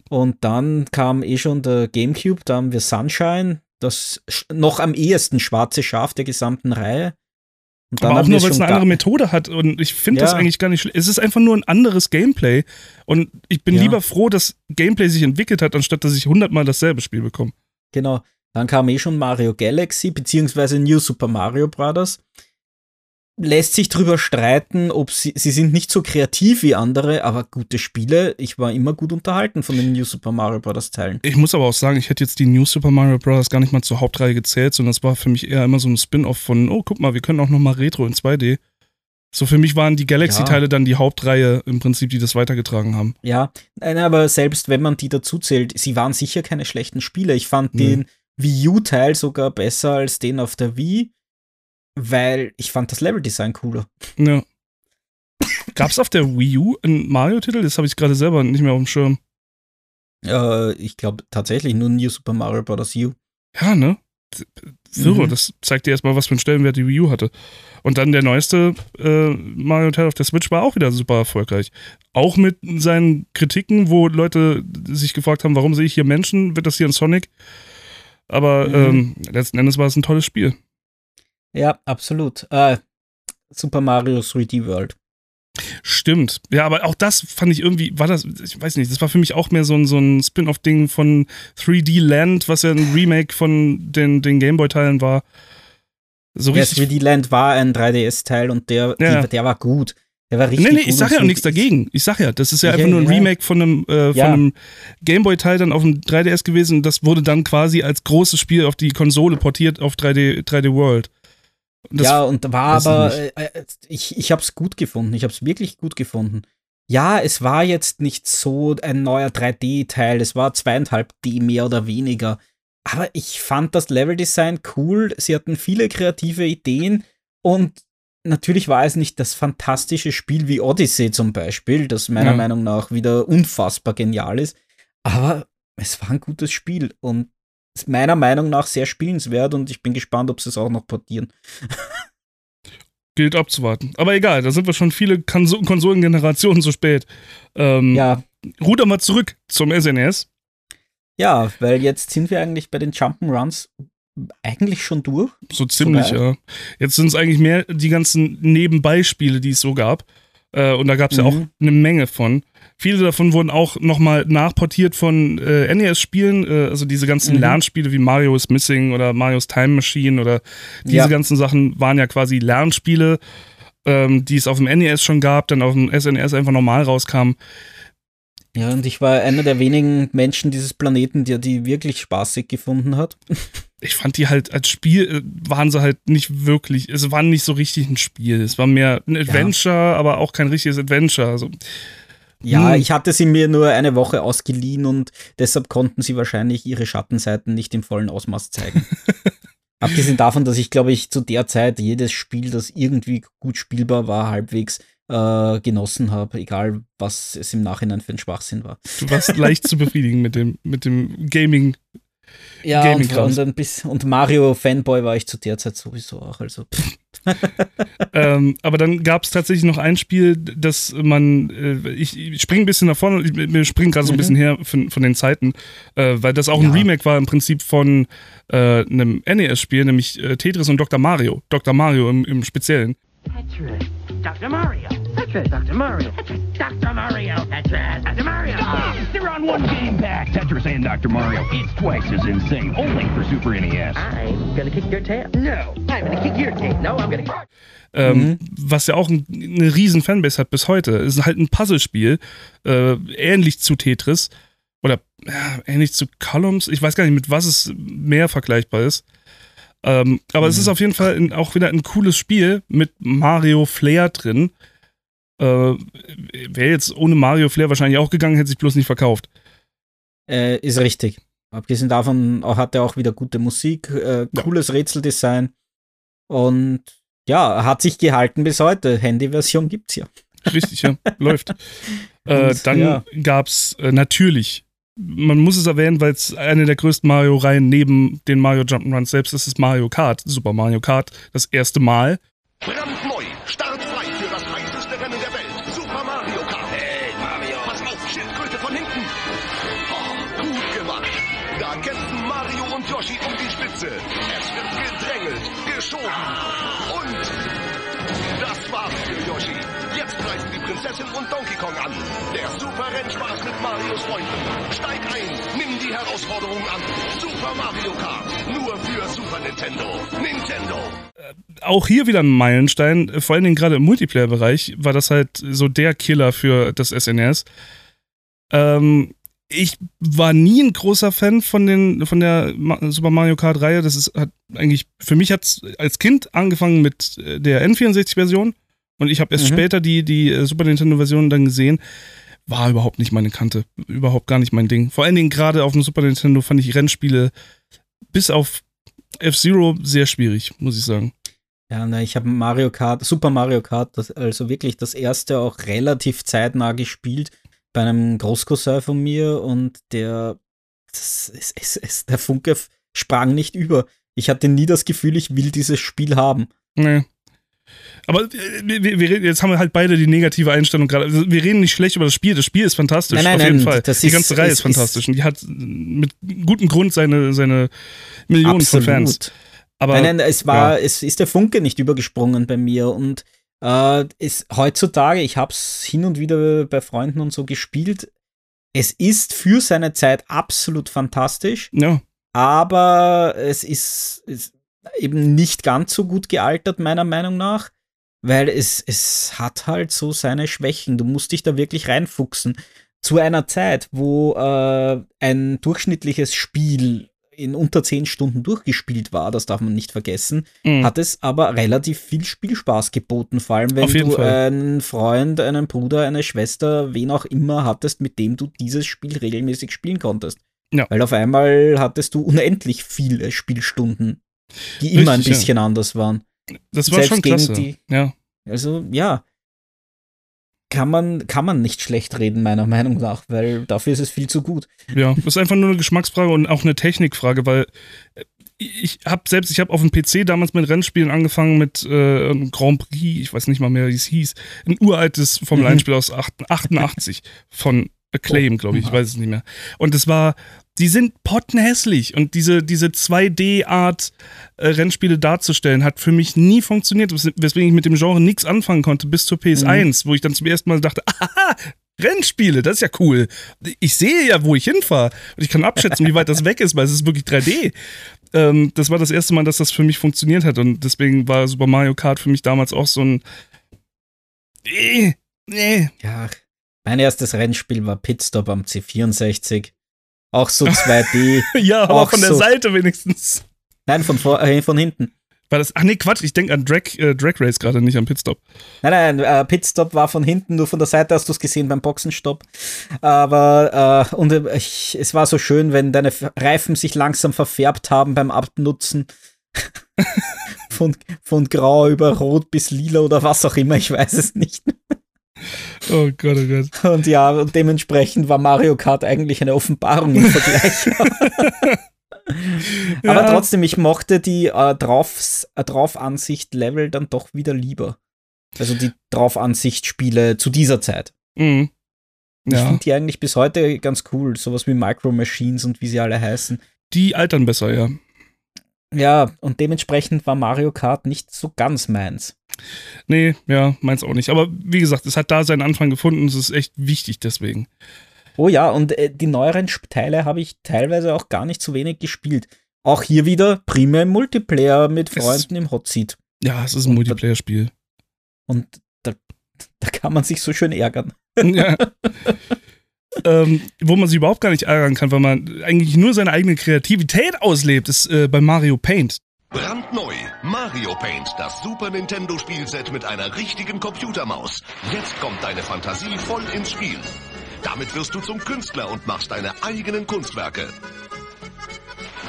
Und dann kam eh schon der GameCube, da haben wir Sunshine, das noch am ehesten schwarze Schaf der gesamten Reihe. Und Aber auch nur, weil es eine andere Methode hat. Und ich finde das Ja. eigentlich gar nicht schlecht. Es ist einfach nur ein anderes Gameplay. Und ich bin Ja. lieber froh, dass Gameplay sich entwickelt hat, anstatt dass ich hundertmal dasselbe Spiel bekomme. Genau. Dann kam eh schon Mario Galaxy, beziehungsweise New Super Mario Bros. Lässt sich drüber streiten, ob sie, sie sind nicht so kreativ wie andere, aber gute Spiele. Ich war immer gut unterhalten von den New Super Mario Bros. Teilen. Ich muss aber auch sagen, ich hätte jetzt die New Super Mario Bros. gar nicht mal zur Hauptreihe gezählt, sondern das war für mich eher immer so ein Spin-off von, oh, guck mal, wir können auch noch mal Retro in 2D. So für mich waren die Galaxy-Teile dann die Hauptreihe im Prinzip, die das weitergetragen haben. Ja, nein, aber selbst wenn man die dazu zählt, sie waren sicher keine schlechten Spiele. Ich fand Nee. den Wii U-Teil sogar besser als den auf der Wii, weil ich fand das Leveldesign cooler. Ja. Gab es auf der Wii U einen Mario-Titel? Das habe ich gerade selber nicht mehr auf dem Schirm. Äh, ich glaube tatsächlich nur New Super Mario Bros. U. Ja, ne? Irre, Mhm. das zeigt dir erstmal, was für einen Stellenwert die Wii U hatte. Und dann der neueste äh, Mario-Teil auf der Switch war auch wieder super erfolgreich. Auch mit seinen Kritiken, wo Leute sich gefragt haben, warum sehe ich hier Menschen? Wird das hier ein Sonic? Aber Mhm. ähm, letzten Endes war es ein tolles Spiel. Ja, absolut. Äh, Super Mario 3D World. Stimmt. Ja, aber auch das fand ich irgendwie, war das, ich weiß nicht, das war für mich auch mehr so ein, so ein Spin-off-Ding von 3D Land, was ja ein Remake von den, den Gameboy-Teilen war. So Ja, richtig 3D Land war ein 3DS-Teil und der, Ja. die, der war gut. Der war richtig Nee, nee, ich sag ja auch nichts dagegen. Ich sag ja, das ist ja Ja, einfach nur ein. Remake von einem, äh, Ja. einem Gameboy-Teil dann auf dem 3DS gewesen und das wurde dann quasi als großes Spiel auf die Konsole portiert auf 3D, 3D World. Das, ja, und war aber, äh, äh, ich, ich habe es gut gefunden. Ich habe es wirklich gut gefunden. Ja, es war jetzt nicht so ein neuer 3D-Teil. Es war zweieinhalb D mehr oder weniger. Aber ich fand das Leveldesign cool. Sie hatten viele kreative Ideen und natürlich war es nicht das fantastische Spiel wie Odyssey zum Beispiel, das meiner Ja. Meinung nach wieder unfassbar genial ist. Aber es war ein gutes Spiel und ist meiner Meinung nach sehr spielenswert und ich bin gespannt, ob sie es auch noch portieren. gilt abzuwarten. Aber egal, da sind wir schon viele Konso Konsolengenerationen zu spät. Ähm, Ja, Ruder mal zurück zum E SNES. Ja, weil jetzt sind wir eigentlich bei den Jump'n'Runs eigentlich schon durch. So ziemlich, Soweit. ja. Jetzt sind es eigentlich mehr die ganzen Nebenbeispiele, die es so gab. Äh, und da gab es ja Mhm. auch eine Menge von. Viele davon wurden auch nochmal nachportiert von äh, NES-Spielen, äh, also diese ganzen Mhm. Lernspiele wie Mario is Missing oder Mario's Time Machine oder diese Ja. ganzen Sachen waren ja quasi Lernspiele, ähm, die es auf dem NES schon gab, dann auf dem SNES einfach normal rauskamen. Ja, und ich war einer der wenigen Menschen dieses Planeten, der die wirklich spaßig gefunden hat. ich fand die halt als Spiel äh, waren sie halt nicht wirklich, es war nicht so richtig ein Spiel. Es war mehr ein Adventure, aber auch kein richtiges Adventure. Also, Ja, Hm. ich hatte sie mir nur eine Woche ausgeliehen und deshalb konnten sie wahrscheinlich ihre Schattenseiten nicht im vollen Ausmaß zeigen. Abgesehen davon, dass ich, glaube ich, zu der Zeit jedes Spiel, das irgendwie gut spielbar war, halbwegs äh, genossen habe, egal was es im Nachhinein für ein Schwachsinn war. Du warst leicht zu befriedigen mit dem, mit dem Gaming. Ja, Gaming und, und, bis, und Mario-Fanboy war ich zu der Zeit sowieso auch. Also. ähm, aber dann gab es tatsächlich noch ein Spiel, das man, äh, ich, ich springe ein bisschen nach vorne, ich, wir springen gerade so ein mhm. bisschen her von, von den Zeiten, äh, weil das auch ja. ein Remake war im Prinzip von äh, einem NES-Spiel, nämlich äh, Tetris und Dr. Mario. Dr. Mario im, im Speziellen. Tetris, Dr. Mario. Tetris, Dr. Mario. Tetris, Dr. Mario. Tetris, Dr. Mario. They're on one game pack. Tetris and Dr. Mario. It's twice as insane. Only for Super NES. I'm gonna kick your tail. No, I'm gonna kick your tail. No, I'm gonna. Ähm, mhm. Was ja auch ein, eine riesen Fanbase hat bis heute. Es ist halt ein Puzzlespiel, äh, ähnlich zu Tetris oder ja, ähnlich zu Columns. Ich weiß gar nicht, mit was es mehr vergleichbar ist. Ähm, aber mhm. es ist auf jeden Fall in, auch wieder ein cooles Spiel mit Mario Flair drin. Äh, Wäre jetzt ohne Mario Flair wahrscheinlich auch gegangen, hätte sich bloß nicht verkauft. Äh, ist richtig. Abgesehen davon hat er auch wieder gute Musik, äh, cooles ja. Rätseldesign und ja, hat sich gehalten bis heute. Handy-Version gibt's ja. Richtig, ja, läuft. Äh, dann ja. gab's äh, natürlich man muss es erwähnen, weil es eine der größten Mario-Reihen neben den Mario Jump'n'Runs selbst ist, ist Mario Kart, Super Mario Kart, das erste Mal. Herausforderung an. Super Mario Kart, nur für Super Nintendo. Nintendo. Äh, auch hier wieder ein Meilenstein, vor allen Dingen gerade im Multiplayer-Bereich war das halt so der Killer für das SNES. Ähm, ich war nie ein großer Fan von den von der Super Mario Kart Reihe. Das ist hat eigentlich für mich hat als Kind angefangen mit äh, der N64 Version und ich habe erst mhm. später die, die äh, Super Nintendo-Version dann gesehen. War überhaupt nicht meine Kante. Überhaupt gar nicht mein Ding. Vor allen Dingen gerade auf dem Super Nintendo fand ich Rennspiele bis auf F-Zero sehr schwierig, muss ich sagen. Ja, na, ich habe Mario Kart, Super Mario Kart, das, also wirklich das erste auch relativ zeitnah gespielt bei einem Großcousin von mir und der, das, es, es, es, der Funke sprang nicht über. Ich hatte nie das Gefühl, ich will dieses Spiel haben. Nee. Aber äh, wir, wir, jetzt haben wir halt beide die negative Einstellung gerade. Also wir reden nicht schlecht über das Spiel. Das Spiel ist fantastisch, nein, nein, auf jeden nein, Fall. die ganze ist, Reihe ist, ist fantastisch und die hat mit gutem Grund seine, seine Millionen absolut. von Fans. Aber, nein, nein, es war, ja. es ist der Funke nicht übergesprungen bei mir und äh, ist heutzutage, ich habe es hin und wieder bei Freunden und so gespielt. Es ist für seine Zeit absolut fantastisch. Ja. Aber es ist, ist eben nicht ganz so gut gealtert, meiner Meinung nach, weil es, es hat halt so seine Schwächen. Du musst dich da wirklich reinfuchsen. Zu einer Zeit, wo äh, ein durchschnittliches Spiel in unter zehn Stunden durchgespielt war, das darf man nicht vergessen, mhm. hat es aber relativ viel Spielspaß geboten, vor allem wenn du Fall. einen Freund, einen Bruder, eine Schwester, wen auch immer hattest, mit dem du dieses Spiel regelmäßig spielen konntest. Ja. Weil auf einmal hattest du unendlich viele Spielstunden die immer Richtig, ein bisschen ja. anders waren. Das war Selbst schon klasse. Die, ja. Also, ja. Kann man, kann man nicht schlecht reden, meiner Meinung nach, weil dafür ist es viel zu gut. Ja, das ist einfach nur eine Geschmacksfrage und auch eine Technikfrage, weil äh, ich habe selbst, ich habe auf dem PC damals mit Rennspielen angefangen mit äh, Grand Prix, ich weiß nicht mal mehr, wie es hieß, ein uraltes Formel 1 Spiel aus 88 von Acclaim, oh, glaube ich, ich weiß es nicht mehr. Und es war die sind pottenhässlich. Und diese, diese 2D-Art äh, Rennspiele darzustellen, hat für mich nie funktioniert, weswegen ich mit dem Genre nichts anfangen konnte, bis zur PS1, mhm. wo ich dann zum ersten Mal dachte, aha, Rennspiele, das ist ja cool. Ich sehe ja, wo ich hinfahre. Und ich kann abschätzen, wie weit das weg ist, weil es ist wirklich 3D. Ähm, das war das erste Mal, dass das für mich funktioniert hat. Und deswegen war Super Mario Kart für mich damals auch so ein. Äh, nee. Ja, mein erstes Rennspiel war Pitstop am C64. Auch so 2D. ja, aber von der so Seite wenigstens. Nein, von, vor, äh, von hinten. War das, ach nee, Quatsch, ich denke an Drag, äh, Drag Race gerade, nicht an Pitstop. Nein, nein, äh, Pitstop war von hinten, nur von der Seite hast du es gesehen beim Boxenstopp. Aber, äh, und äh, ich, es war so schön, wenn deine Reifen sich langsam verfärbt haben beim Abnutzen. von, von grau über rot bis lila oder was auch immer, ich weiß es nicht. Oh Gott, oh Gott. Und ja, und dementsprechend war Mario Kart eigentlich eine Offenbarung im Vergleich. ja. Aber trotzdem, ich mochte die äh, Drauf, äh, Draufansicht-Level dann doch wieder lieber. Also die Draufansicht-Spiele zu dieser Zeit. Mhm. Ja. Ich finde die eigentlich bis heute ganz cool. Sowas wie Micro Machines und wie sie alle heißen. Die altern besser, ja. Ja, und dementsprechend war Mario Kart nicht so ganz meins. Nee, ja, meins auch nicht. Aber wie gesagt, es hat da seinen Anfang gefunden. Es ist echt wichtig deswegen. Oh ja, und äh, die neueren Teile habe ich teilweise auch gar nicht so wenig gespielt. Auch hier wieder primär im Multiplayer mit Freunden es, im Hot Seat. Ja, es ist ein Multiplayer-Spiel. Und da, da kann man sich so schön ärgern. Ja. ähm, wo man sich überhaupt gar nicht ärgern kann, weil man eigentlich nur seine eigene Kreativität auslebt, ist äh, bei Mario Paint. Brandneu Mario Paint, das Super Nintendo Spielset mit einer richtigen Computermaus. Jetzt kommt deine Fantasie voll ins Spiel. Damit wirst du zum Künstler und machst deine eigenen Kunstwerke.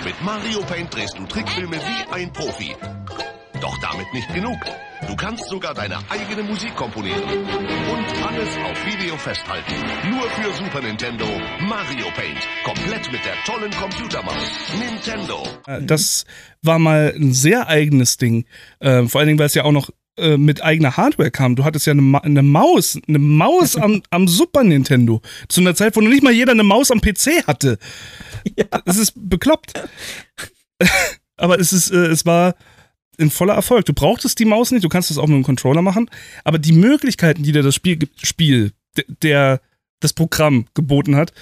Mit Mario Paint drehst du Trickfilme wie ein Profi. Doch damit nicht genug. Du kannst sogar deine eigene Musik komponieren. Und alles auf Video festhalten. Nur für Super Nintendo Mario Paint. Komplett mit der tollen Computermaus. Nintendo. Äh, das war mal ein sehr eigenes Ding. Äh, vor allen Dingen, weil es ja auch noch äh, mit eigener Hardware kam. Du hattest ja eine, Ma eine Maus, eine Maus am, am, Super Nintendo. Zu einer Zeit, wo noch nicht mal jeder eine Maus am PC hatte. Ja. Das ist bekloppt. Aber es ist, äh, es war ein voller Erfolg. Du brauchtest die Maus nicht, du kannst das auch mit dem Controller machen, aber die Möglichkeiten, die dir das Spiel, Spiel der, das Programm geboten hat,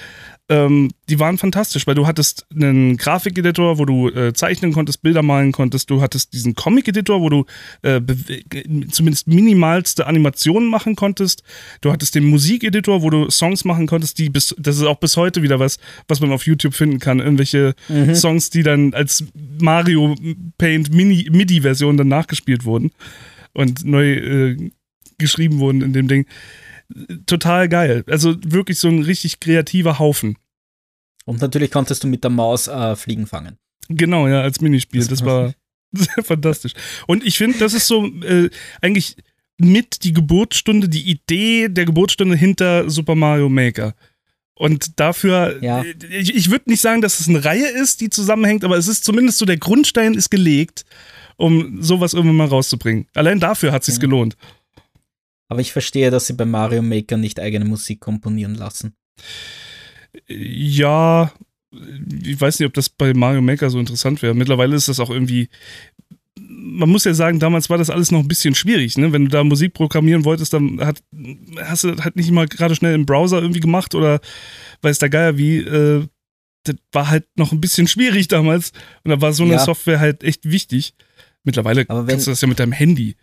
ähm, die waren fantastisch, weil du hattest einen Grafikeditor, wo du äh, zeichnen konntest, Bilder malen konntest, du hattest diesen Comic-Editor, wo du äh, zumindest minimalste Animationen machen konntest, du hattest den Musikeditor, wo du Songs machen konntest, die bis, das ist auch bis heute wieder was, was man auf YouTube finden kann, irgendwelche mhm. Songs, die dann als Mario Paint MIDI-Version dann nachgespielt wurden und neu äh, geschrieben wurden in dem Ding total geil. Also wirklich so ein richtig kreativer Haufen. Und natürlich konntest du mit der Maus äh, Fliegen fangen. Genau, ja, als Minispiel. Das, das war sehr fantastisch. Und ich finde, das ist so äh, eigentlich mit die Geburtsstunde, die Idee der Geburtsstunde hinter Super Mario Maker. Und dafür, ja. Äh, ich, ich würde nicht sagen, dass es eine Reihe ist, die zusammenhängt, aber es ist zumindest so, der Grundstein ist gelegt, um sowas irgendwann mal rauszubringen. Allein dafür hat es sich ja. gelohnt. Aber ich verstehe, dass sie bei Mario Maker nicht eigene Musik komponieren lassen. Ja, ich weiß nicht, ob das bei Mario Maker so interessant wäre. Mittlerweile ist das auch irgendwie. Man muss ja sagen, damals war das alles noch ein bisschen schwierig, ne? Wenn du da Musik programmieren wolltest, dann hat, hast du halt nicht immer gerade schnell im Browser irgendwie gemacht oder weiß der Geier wie. Äh, das war halt noch ein bisschen schwierig damals. Und da war so eine ja. Software halt echt wichtig. Mittlerweile wenn, kannst du das ja mit deinem Handy.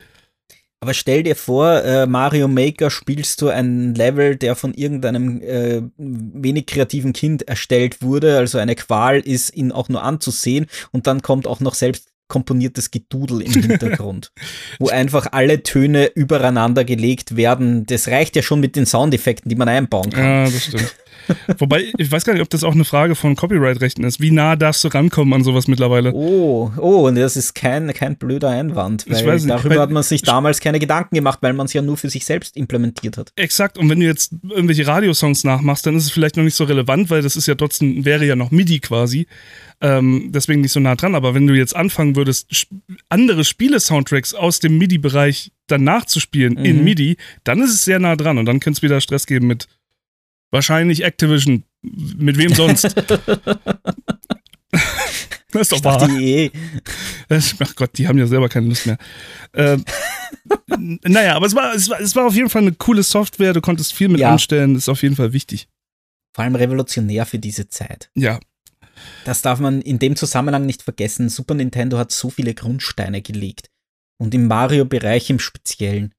Aber stell dir vor, äh, Mario Maker spielst du ein Level, der von irgendeinem äh, wenig kreativen Kind erstellt wurde, also eine Qual ist, ihn auch nur anzusehen und dann kommt auch noch selbst komponiertes Gedudel im Hintergrund, wo einfach alle Töne übereinander gelegt werden. Das reicht ja schon mit den Soundeffekten, die man einbauen kann. Ja, das stimmt. Wobei, ich weiß gar nicht, ob das auch eine Frage von Copyright-Rechten ist. Wie nah darfst du rankommen an sowas mittlerweile? Oh, oh, und das ist kein, kein blöder Einwand, weil nicht, darüber hat man sich damals keine Gedanken gemacht, weil man es ja nur für sich selbst implementiert hat. Exakt, und wenn du jetzt irgendwelche Radiosongs nachmachst, dann ist es vielleicht noch nicht so relevant, weil das ist ja trotzdem, wäre ja noch MIDI quasi. Ähm, deswegen nicht so nah dran. Aber wenn du jetzt anfangen würdest, andere Spiele-Soundtracks aus dem MIDI-Bereich dann nachzuspielen mhm. in MIDI, dann ist es sehr nah dran und dann könnte es wieder Stress geben mit Wahrscheinlich Activision. Mit wem sonst? das ist doch wahr. Die Ach Gott, die haben ja selber keine Lust mehr. Ähm, naja, aber es war, es, war, es war auf jeden Fall eine coole Software. Du konntest viel mit ja. anstellen. Das ist auf jeden Fall wichtig. Vor allem revolutionär für diese Zeit. Ja. Das darf man in dem Zusammenhang nicht vergessen. Super Nintendo hat so viele Grundsteine gelegt. Und im Mario-Bereich im Speziellen.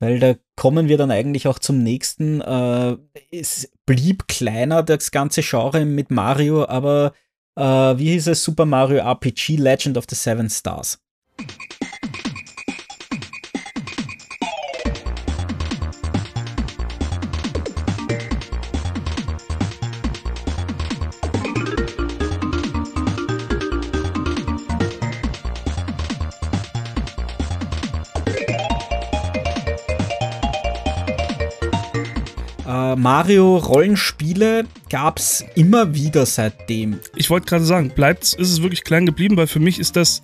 Weil da kommen wir dann eigentlich auch zum nächsten. Äh, es blieb kleiner, das ganze Genre mit Mario, aber äh, wie hieß es? Super Mario RPG Legend of the Seven Stars. Mario-Rollenspiele gab es immer wieder seitdem. Ich wollte gerade sagen, bleibt, ist es wirklich klein geblieben, weil für mich ist das.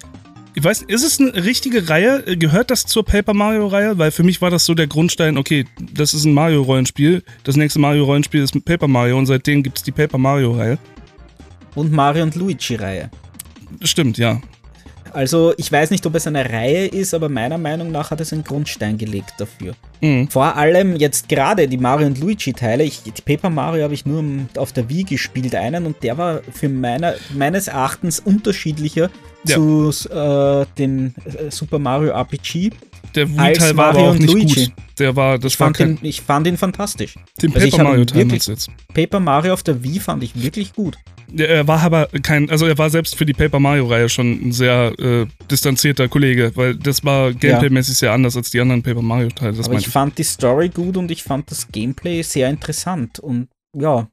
Ich weiß, ist es eine richtige Reihe? Gehört das zur Paper Mario-Reihe? Weil für mich war das so der Grundstein, okay, das ist ein Mario-Rollenspiel. Das nächste Mario-Rollenspiel ist Paper Mario und seitdem gibt es die Paper Mario-Reihe. Und Mario und Luigi-Reihe. Stimmt, ja. Also ich weiß nicht, ob es eine Reihe ist, aber meiner Meinung nach hat es einen Grundstein gelegt dafür. Mhm. Vor allem jetzt gerade die Mario und Luigi Teile. Ich, die Paper Mario habe ich nur auf der Wii gespielt, einen und der war für meine, meines Erachtens unterschiedlicher ja. zu äh, dem äh, Super Mario RPG. Der Wii-Teil war aber auch nicht Luigi. gut. Der war, das ich, fand ihn, ich fand ihn fantastisch. Den also Paper Mario Teil jetzt. Paper Mario auf der Wii fand ich wirklich gut. Er war aber kein, also er war selbst für die Paper Mario-Reihe schon ein sehr äh, distanzierter Kollege, weil das war gameplaymäßig ja. sehr anders als die anderen Paper Mario-Teile. Aber ich, ich fand die Story gut und ich fand das Gameplay sehr interessant und ja,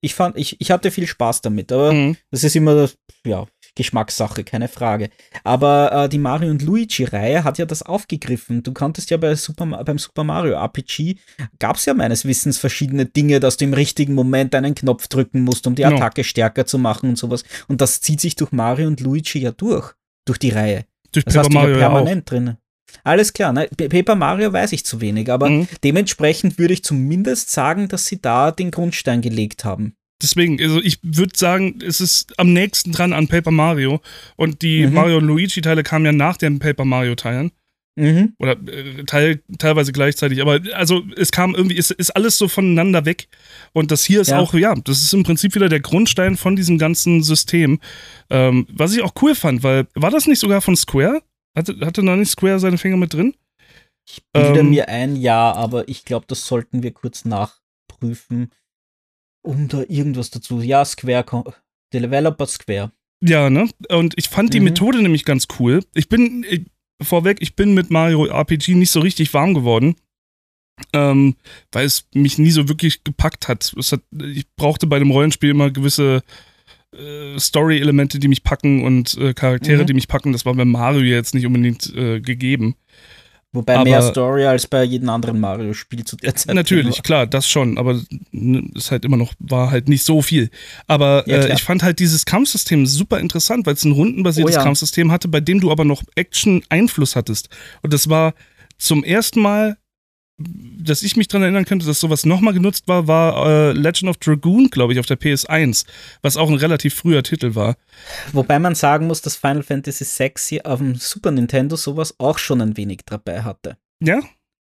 ich fand, ich, ich hatte viel Spaß damit, aber mhm. das ist immer das, ja, Geschmackssache, keine Frage. Aber äh, die Mario und Luigi-Reihe hat ja das aufgegriffen. Du konntest ja bei Super, beim Super Mario RPG, gab es ja meines Wissens verschiedene Dinge, dass du im richtigen Moment einen Knopf drücken musst, um die Attacke no. stärker zu machen und sowas. Und das zieht sich durch Mario und Luigi ja durch, durch die Reihe. Durch das Paper Mario ja permanent ja drin. Alles klar, ne? Paper Mario weiß ich zu wenig, aber mhm. dementsprechend würde ich zumindest sagen, dass sie da den Grundstein gelegt haben. Deswegen, also ich würde sagen, es ist am nächsten dran an Paper Mario. Und die mhm. Mario und Luigi-Teile kamen ja nach den Paper Mario-Teilen. Mhm. Oder äh, teil, teilweise gleichzeitig. Aber also es kam irgendwie, es ist alles so voneinander weg. Und das hier ist ja. auch, ja, das ist im Prinzip wieder der Grundstein von diesem ganzen System. Ähm, was ich auch cool fand, weil, war das nicht sogar von Square? Hatte, hatte noch nicht Square seine Finger mit drin? Ich bilde ähm, mir ein, ja, aber ich glaube, das sollten wir kurz nachprüfen um da irgendwas dazu. Ja, Square, Developer Square. Ja, ne? Und ich fand die mhm. Methode nämlich ganz cool. Ich bin, ich, vorweg, ich bin mit Mario RPG nicht so richtig warm geworden. Ähm, weil es mich nie so wirklich gepackt hat. hat ich brauchte bei dem Rollenspiel immer gewisse äh, Story-Elemente, die mich packen und äh, Charaktere, mhm. die mich packen. Das war bei Mario jetzt nicht unbedingt äh, gegeben. Wobei aber, mehr Story als bei jedem anderen Mario-Spiel zu der Zeit. Natürlich, klar, das schon, aber es halt immer noch, war halt nicht so viel. Aber ja, äh, ich fand halt dieses Kampfsystem super interessant, weil es ein rundenbasiertes oh, ja. Kampfsystem hatte, bei dem du aber noch Action-Einfluss hattest. Und das war zum ersten Mal dass ich mich daran erinnern könnte, dass sowas nochmal genutzt war, war äh, Legend of Dragoon, glaube ich, auf der PS1, was auch ein relativ früher Titel war. Wobei man sagen muss, dass Final Fantasy VI auf dem Super Nintendo sowas auch schon ein wenig dabei hatte. Ja?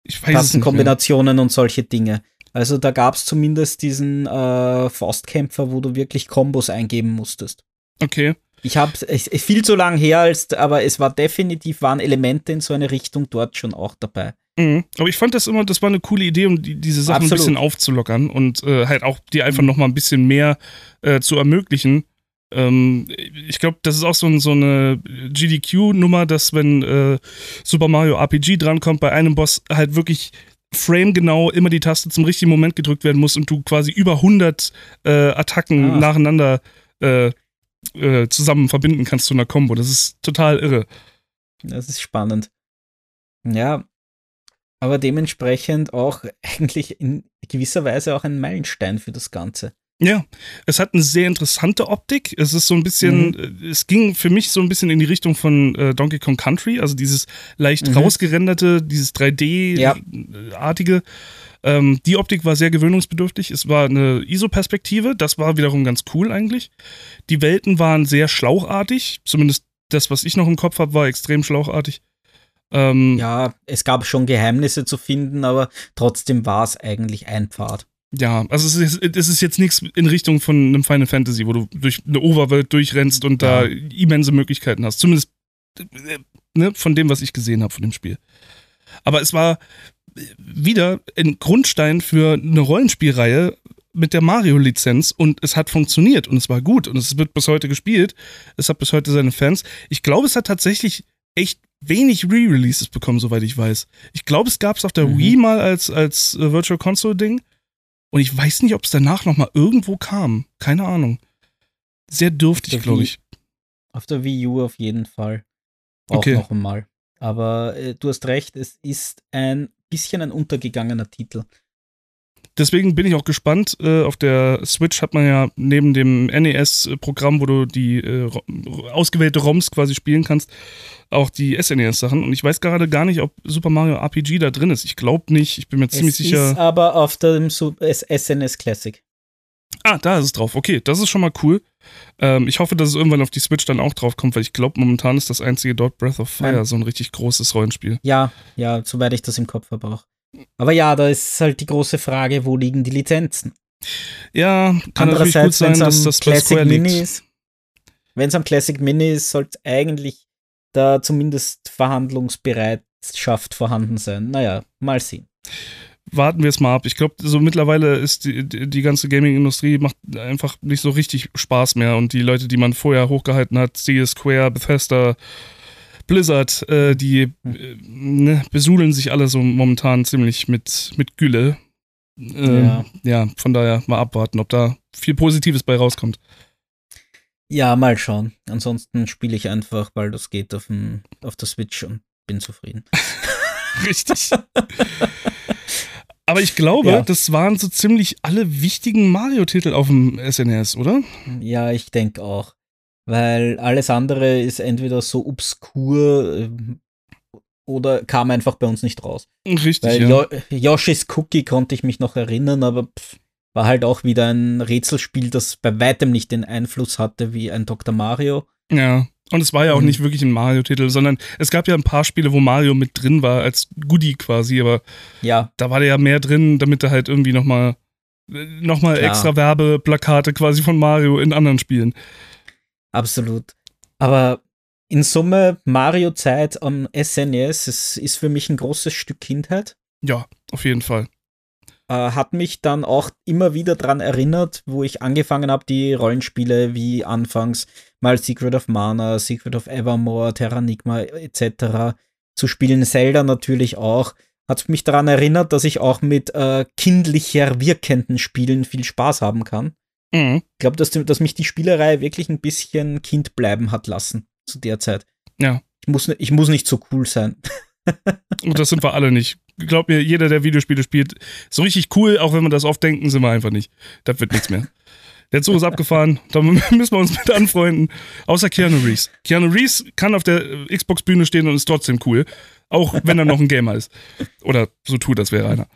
Ich weiß es nicht Kombinationen und solche Dinge. Also da gab es zumindest diesen äh, Faustkämpfer, wo du wirklich Kombos eingeben musstest. Okay. Ich habe viel zu lang her, als, aber es war definitiv, waren Elemente in so eine Richtung dort schon auch dabei. Mhm. Aber ich fand das immer, das war eine coole Idee, um die, diese Sachen Absolut. ein bisschen aufzulockern und äh, halt auch die einfach mhm. noch mal ein bisschen mehr äh, zu ermöglichen. Ähm, ich glaube, das ist auch so, so eine GDQ-Nummer, dass wenn äh, Super Mario RPG drankommt, bei einem Boss halt wirklich framegenau immer die Taste zum richtigen Moment gedrückt werden muss und du quasi über 100 äh, Attacken ah. nacheinander äh, äh, zusammen verbinden kannst zu einer Combo. Das ist total irre. Das ist spannend. Ja, aber dementsprechend auch eigentlich in gewisser Weise auch ein Meilenstein für das Ganze. Ja, es hat eine sehr interessante Optik. Es ist so ein bisschen, mhm. Äh, es ging für mich so ein bisschen in die Richtung von äh, Donkey Kong Country, also dieses leicht mhm. rausgerenderte, dieses 3D-artige. Ja. Ähm, die Optik war sehr gewöhnungsbedürftig. Es war eine ISO-Perspektive, das war wiederum ganz cool eigentlich. Die Welten waren sehr schlauchartig, zumindest das, was ich noch im Kopf habe, war extrem schlauchartig. Ähm, ja, es gab schon Geheimnisse zu finden, aber trotzdem war es eigentlich ein Pfad. Ja, also es ist, es ist jetzt nichts in Richtung von einem Final Fantasy, wo du durch eine Overwelt durchrennst und ja. da immense Möglichkeiten hast. Zumindest äh, ne, von dem, was ich gesehen habe von dem Spiel. Aber es war wieder ein Grundstein für eine Rollenspielreihe mit der Mario-Lizenz und es hat funktioniert und es war gut und es wird bis heute gespielt. Es hat bis heute seine Fans. Ich glaube, es hat tatsächlich echt wenig Re-Releases bekommen, soweit ich weiß. Ich glaube, es gab es auf der mhm. Wii mal als, als äh, Virtual Console-Ding. Und ich weiß nicht, ob es danach nochmal irgendwo kam. Keine Ahnung. Sehr dürftig, glaube ich. Auf der Wii U auf jeden Fall. Auch okay. noch einmal. Aber äh, du hast recht, es ist ein bisschen ein untergegangener Titel. Deswegen bin ich auch gespannt. Äh, auf der Switch hat man ja neben dem NES-Programm, wo du die äh, ausgewählte ROMs quasi spielen kannst, auch die SNES-Sachen. Und ich weiß gerade gar nicht, ob Super Mario RPG da drin ist. Ich glaube nicht. Ich bin mir ziemlich es sicher. Ist aber auf dem SNES Classic. Ah, da ist es drauf. Okay, das ist schon mal cool. Ähm, ich hoffe, dass es irgendwann auf die Switch dann auch drauf kommt, weil ich glaube, momentan ist das einzige dort Breath of Fire Nein. so ein richtig großes Rollenspiel. Ja, ja, soweit ich das im Kopf habe auch. Aber ja, da ist halt die große Frage, wo liegen die Lizenzen? Ja, kann natürlich gut sein, dass das Classic Mini ist. Wenn es am Classic Mini ist, sollte eigentlich da zumindest Verhandlungsbereitschaft vorhanden sein. Naja, mal sehen warten wir es mal ab. Ich glaube, so mittlerweile ist die, die, die ganze Gaming-Industrie macht einfach nicht so richtig Spaß mehr und die Leute, die man vorher hochgehalten hat, CS Square, Bethesda, Blizzard, äh, die äh, ne, besudeln sich alle so momentan ziemlich mit, mit Gülle. Äh, ja. ja, von daher mal abwarten, ob da viel Positives bei rauskommt. Ja, mal schauen. Ansonsten spiele ich einfach, weil das geht auf, dem, auf der Switch und bin zufrieden. Richtig. Aber ich glaube, ja. das waren so ziemlich alle wichtigen Mario-Titel auf dem SNES, oder? Ja, ich denke auch. Weil alles andere ist entweder so obskur äh, oder kam einfach bei uns nicht raus. Richtig. Weil ja. Yoshis Cookie konnte ich mich noch erinnern, aber pff, war halt auch wieder ein Rätselspiel, das bei weitem nicht den Einfluss hatte wie ein Dr. Mario. Ja. Und es war ja auch mhm. nicht wirklich ein Mario-Titel, sondern es gab ja ein paar Spiele, wo Mario mit drin war, als Goodie quasi, aber ja. da war der ja mehr drin, damit er halt irgendwie nochmal noch mal extra Werbeplakate quasi von Mario in anderen Spielen. Absolut. Aber in Summe, Mario-Zeit am SNES ist, ist für mich ein großes Stück Kindheit. Ja, auf jeden Fall äh, hat mich dann auch immer wieder daran erinnert, wo ich angefangen habe, die Rollenspiele wie anfangs mal Secret of Mana, Secret of Evermore, Terranigma etc. zu spielen, Zelda natürlich auch, hat mich daran erinnert, dass ich auch mit äh, kindlicher wirkenden Spielen viel Spaß haben kann. Mhm. Ich glaube, dass, dass mich die Spielerei wirklich ein bisschen Kind bleiben hat lassen zu der Zeit. Ja. Ich muss, ich muss nicht so cool sein. Und das sind wir alle nicht glaub mir, jeder, der Videospiele spielt, so richtig cool, auch wenn wir das oft denken, sind wir einfach nicht. Das wird nichts mehr. Der Zug ist abgefahren, da müssen wir uns mit anfreunden. Außer Keanu Reeves. Keanu Reeves kann auf der Xbox-Bühne stehen und ist trotzdem cool. Auch wenn er noch ein Gamer ist. Oder so tut, als wäre einer.